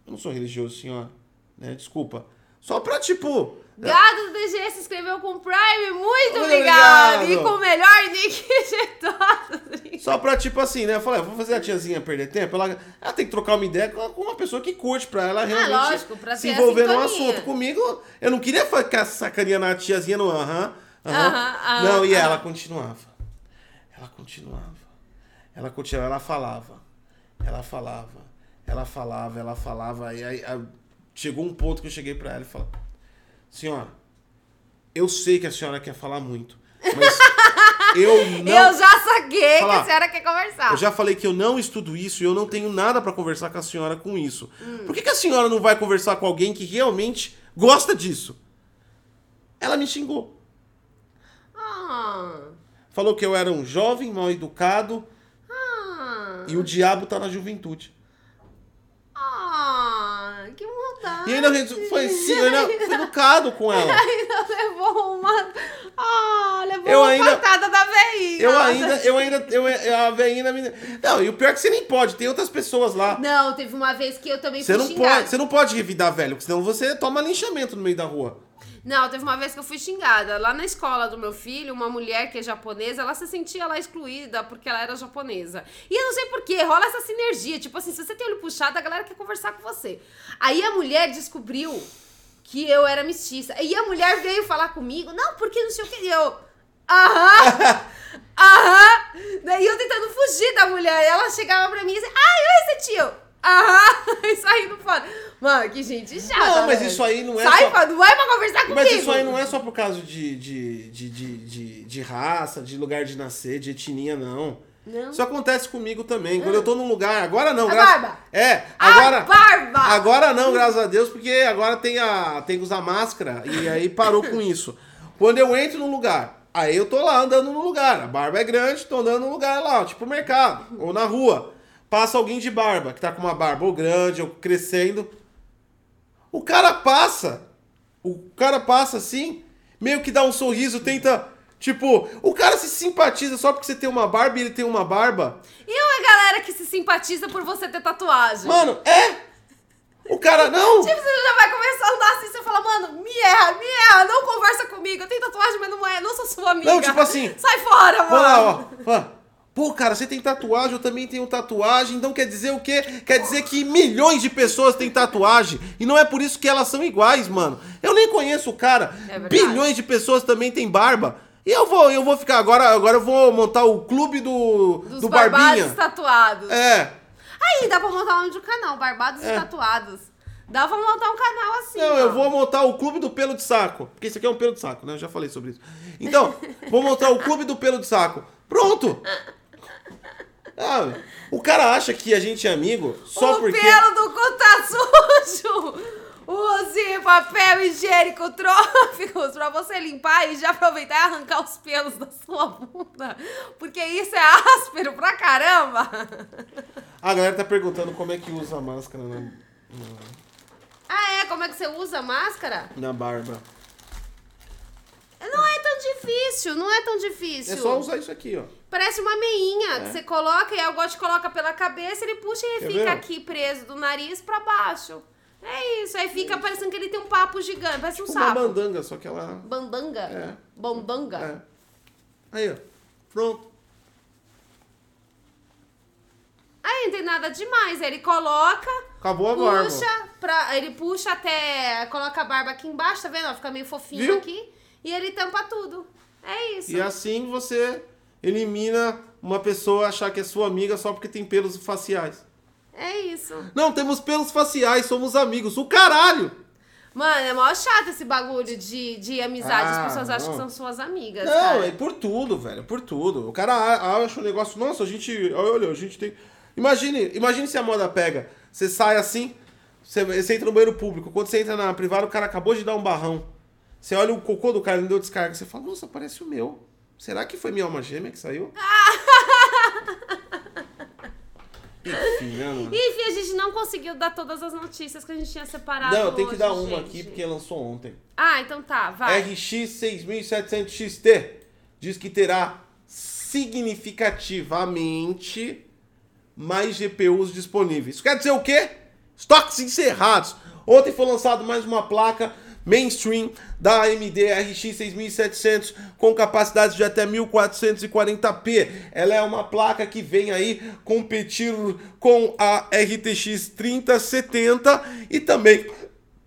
eu não sou religioso, senhora. Né? Desculpa. Só pra, tipo... Gado do DG se inscreveu com o Prime, muito obrigado! obrigado. E com o melhor nick [LAUGHS] de todos. Só pra, tipo assim, né? Eu falei, ah, vou fazer a tiazinha perder tempo. Ela, ela tem que trocar uma ideia com uma pessoa que curte, pra ela realmente Ah, lógico, pra se envolver num assunto. Comigo, eu não queria ficar sacaneando a tiazinha no aham, aham. Aham, aham, Não, e aham. ela continuava. Ela continuava. Ela continuava, ela falava. Ela falava. Ela falava, ela falava. E aí, aí chegou um ponto que eu cheguei pra ela e falei, senhora, eu sei que a senhora quer falar muito, mas [LAUGHS] eu não... Eu já saquei que a senhora quer conversar. Eu já falei que eu não estudo isso e eu não tenho nada pra conversar com a senhora com isso. Hum. Por que, que a senhora não vai conversar com alguém que realmente gosta disso? Ela me xingou. Ah, Falou que eu era um jovem mal educado ah, e o diabo tá na juventude. ah, que maldade. E ainda foi, sim, ainda fui educado com ela. [LAUGHS] Ainda levou uma... Ah, levou Eu uma ainda- patada da veinha. Eu ainda, eu ainda, eu, a ainda me... Não, e o pior é que você nem pode, tem outras pessoas lá. Não, teve uma vez que eu também Você fui não xingada. pode, você não pode revidar velho, porque senão você toma linchamento no meio da rua. Não, teve uma vez que eu fui xingada. Lá na escola do meu filho, uma mulher que é japonesa, ela se sentia lá excluída porque ela era japonesa. E eu não sei porquê, rola essa sinergia. Tipo assim, se você tem olho puxado, a galera quer conversar com você. Aí a mulher descobriu que eu era mestiça. E a mulher veio falar comigo, não, porque não sei o que. Eu, aham, [LAUGHS] aham. Daí eu tentando fugir da mulher. E ela chegava pra mim e dizia, ai, oi, esse tio. Aham, [LAUGHS] e saindo fora. Mano, que gente chata. Não, mas velho. isso aí não é Sai, só- pra- não é pra conversar comigo. Mas isso aí não é só por causa de, de, de, de, de, de raça, de lugar de nascer, de etnia, não. Não. Isso acontece comigo também. Quando eu tô num lugar, agora não, A graças barba. É, A agora. barba! Agora não, graças a Deus, porque agora tem, a, tem que usar máscara e aí parou com isso. Quando eu entro num lugar, aí eu tô lá andando no lugar. A barba é grande, tô andando no lugar lá, tipo mercado, ou na rua. Passa alguém de barba, que tá com uma barba ou grande, ou crescendo. O cara passa. O cara passa assim, meio que dá um sorriso, tenta. Tipo, o cara se simpatiza só porque você tem uma barba e ele tem uma barba. E a galera que se simpatiza por você ter tatuagem? Mano, é! O cara, não! Tipo, você já vai começar a andar assim, você fala, mano, me erra, me erra, não conversa comigo. Eu tenho tatuagem, mas não é, não sou sua amiga. Não, tipo assim- [LAUGHS] Sai fora, mano. Vou lá, ó. Fala, Pô, cara, você tem tatuagem, eu também tenho tatuagem, então quer dizer o quê? Quer dizer que milhões de pessoas têm tatuagem. E não é por isso que elas são iguais, mano. Eu nem conheço o cara. É. Bilhões de pessoas também têm barba. E eu vou, eu vou ficar agora, agora eu vou montar o clube do, Dos do barbados Barbinha. tatuados. É. Aí, dá pra montar o nome de um canal, Barbados É. e Tatuados. Dá pra montar um canal assim, Não, ó. eu vou montar o clube do pelo de saco. Porque isso aqui é um pelo de saco, né? Eu já falei sobre isso. Então, vou montar o clube do pelo de saco. Pronto! Ah, o cara acha que a gente é amigo só o porque. pelo do cu tá sujo! papel higiênico tróficos pra você limpar e já aproveitar e arrancar os pelos da sua bunda. Porque isso é áspero pra caramba. A galera tá perguntando como é que usa a máscara na, Ah, é? Como é que você usa a máscara? na barba. Não é tão difícil, não é tão difícil. É só usar isso aqui, ó. Parece uma meinha É. que você coloca e aí o gosto coloca pela cabeça, ele puxa e Quer fica ver? aqui preso do nariz pra baixo. É isso, aí fica parecendo que ele tem um papo gigante, parece um Tipo uma sapo. bandanga, só que ela. Bandanga? É. Bandanga? É. Aí, ó. Pronto. Aí não tem nada demais, aí ele coloca, Acabou a barba. puxa, pra, ele puxa até, coloca a barba aqui embaixo, tá vendo? Ó, Fica meio fofinho Viu? aqui, e ele tampa tudo. É isso. E assim você elimina uma pessoa achar que é sua amiga só porque tem pelos faciais. É isso. Não, temos pelos faciais, somos amigos. O caralho! Mano, é mó chato esse bagulho de, de amizade. As Ah, pessoas acham não. que são suas amigas. Não, cara. é por tudo, velho, por tudo. O cara acha um negócio, nossa, a gente, olha, a gente tem... Imagine, imagine se a moda pega, você sai assim, você, você entra no banheiro público, quando você entra na privada, o cara acabou de dar um barrão. Você olha o cocô do cara, ele deu descarga, você fala, nossa, parece o meu. Será que foi minha alma gêmea que saiu? [LAUGHS] Enfim, né, enfim, a gente não conseguiu dar todas as notícias que a gente tinha separado. Não, tem que hoje, dar uma gente. aqui porque lançou ontem. Ah, então tá, vai. RX 6700 XT diz que terá significativamente mais GPUs disponíveis. Isso quer dizer o quê? Estoques encerrados. Ontem foi lançado mais uma placa mainstream da AMD RX 6700 com capacidade de até 1440p. Ela é uma placa que vem aí competir com a RTX 3070 e também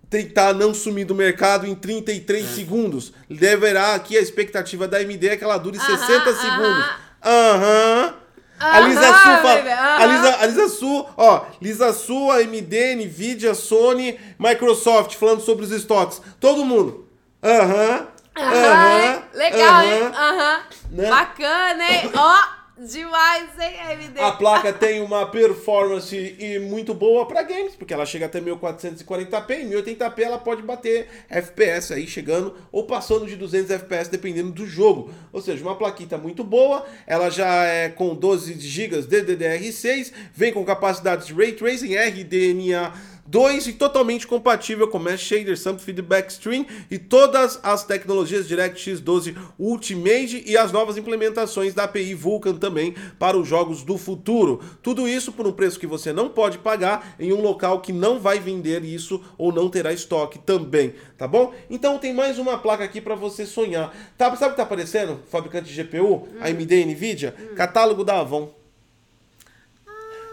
tentar não sumir do mercado em 33 segundos. Deverá aqui a expectativa da AMD é que ela dure Aham, 60 aham. segundos. Aham. A Lisa Aham, Su fala, baby, aham. a Lisa, a Lisa Su, ó, Lisa Su, AMD, Nvidia, Sony, Microsoft falando sobre os estoques. Todo mundo. Aham. Aham, Aham. legal, hein? aham. Aham. Né? Bacana, hein? Ó, demais, hein, MD? A placa tem uma performance e muito boa para games, porque ela chega até 1440p, em 1080p ela pode bater FPS aí chegando ou passando de 200 FPS dependendo do jogo. Ou seja, uma plaquita muito boa, ela já é com 12 GB de DDR6, vem com capacidade de Ray Tracing, RDNA 2 e totalmente compatível com Mesh Shader, Sample Feedback Stream e todas as tecnologias DirectX 12 Ultimate e as novas implementações da API Vulkan também para os jogos do futuro. Tudo isso por um preço que você não pode pagar em um local que não vai vender isso ou não terá estoque também, tá bom? Então tem mais uma placa aqui para você sonhar. Tá, sabe o que tá aparecendo? Fabricante de GPU, AMD e Nvidia, catálogo da Avon.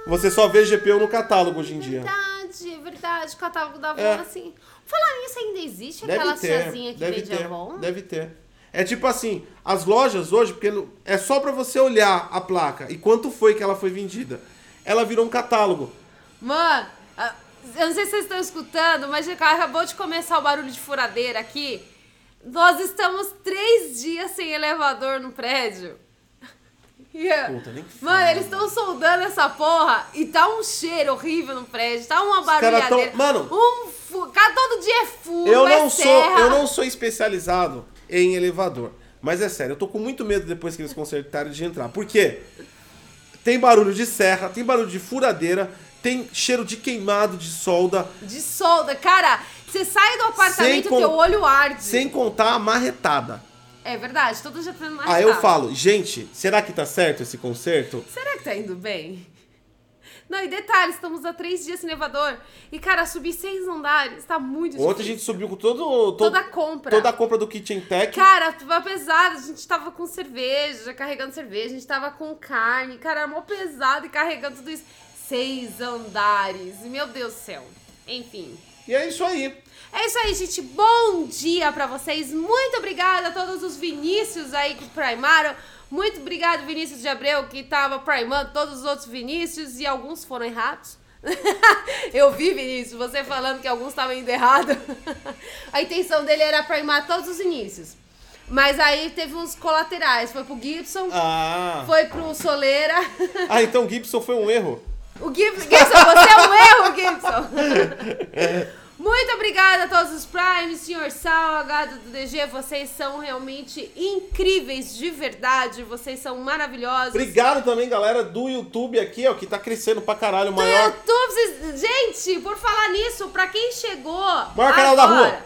Você só vê GPU no catálogo hoje em dia. O catálogo da Avon, É. assim. Falar nisso, ainda existe aquela Deve ter, tiazinha que deve vende ter, Avon? deve ter. É tipo assim, as lojas hoje, porque é só pra você olhar a placa e quanto foi que ela foi vendida. Ela virou um catálogo. Mano, eu não sei se vocês estão escutando, mas acabou de começar o barulho de furadeira aqui. Nós estamos três dias sem elevador no prédio. E, ah, Puta, nem Mano, fala. eles estão soldando essa porra e tá um cheiro horrível no prédio, tá uma caras tão- barulhadeira. Mano, um fu... Cada todo dia é furo, Eu é não sou, serra. eu não sou especializado em elevador. Mas é sério, eu tô com muito medo depois que eles consertarem de entrar. Por quê? Tem barulho de serra, tem barulho de furadeira, tem cheiro de queimado de solda, De solda. Cara, você sai do apartamento com- teu olho arde. sem contar a marretada. É verdade, todos já tendo mais Aí eu falo, gente, será que tá certo esse conserto? Será que tá indo bem? Não, e detalhe, estamos há três dias sem elevador. E, cara, subir seis andares tá muito difícil. Ontem a gente subiu com todo, todo- Toda a compra. toda a compra do Kitchen Tech. Cara, tava pesado. A gente tava com cerveja, carregando cerveja. A gente tava com carne. Cara, era mó pesado e carregando tudo isso. Seis andares. Meu Deus do céu. Enfim. E é isso aí. É isso aí, gente. Bom dia pra vocês. Muito obrigada a todos os Vinícius aí que primaram. Muito obrigado, Vinícius de Abreu, que tava primando todos os outros Vinícius e alguns foram errados. [LAUGHS] Eu vi, Vinícius, você falando que alguns estavam indo errado. [LAUGHS] A intenção dele era primar todos os inícios. Mas aí teve uns colaterais. Foi pro Gibson, Ah. foi pro Soleira. Ah, então Gibson foi um erro. O Gibson, Gibson, você é um erro, Gibson. [LAUGHS] Muito obrigada a todos os Prime, Senhor Sal, H do DG. Vocês são realmente incríveis, de verdade. Vocês são maravilhosos. Obrigado também, galera do YouTube aqui, ó, que tá crescendo pra caralho. O Do maior. YouTube, gente, por falar nisso, pra quem chegou. Maior canal da rua.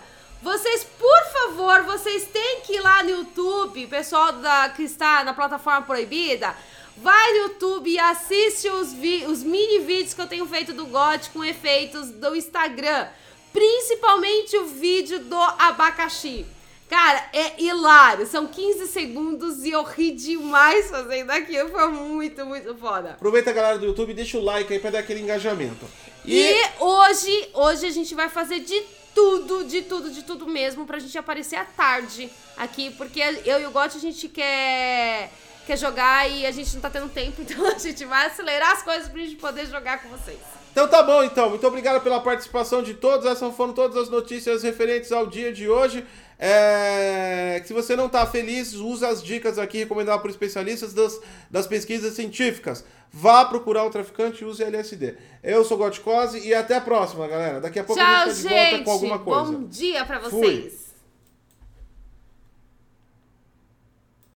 Vocês, por favor, vocês têm que ir lá no YouTube, pessoal da, que está na plataforma proibida. Vai no YouTube e assiste os, os mini vídeos que eu tenho feito do GOT com efeitos do Instagram. Principalmente o vídeo do abacaxi. Cara, é hilário. São 15 segundos e eu ri demais fazendo aquilo. Foi muito, muito foda. Aproveita, galera do YouTube, deixa o like aí pra dar aquele engajamento. E, hoje, hoje a gente vai fazer de tudo, de tudo, de tudo mesmo, pra gente aparecer à tarde aqui, porque eu e o Gotti a gente quer, quer jogar e a gente não tá tendo tempo, [LAUGHS] então a gente vai acelerar as coisas pra gente poder jogar com vocês. Então tá bom, então. Muito obrigado pela participação de todos. Essas foram todas as notícias referentes ao dia de hoje. É... Se você não tá feliz, usa as dicas aqui recomendadas por especialistas das, das pesquisas científicas. Vá procurar o traficante e use LSD. Eu sou o Goticose e até a próxima, galera. Daqui a pouco a Tchau, gente tá de volta gente! com alguma coisa. Bom dia pra Fui. vocês!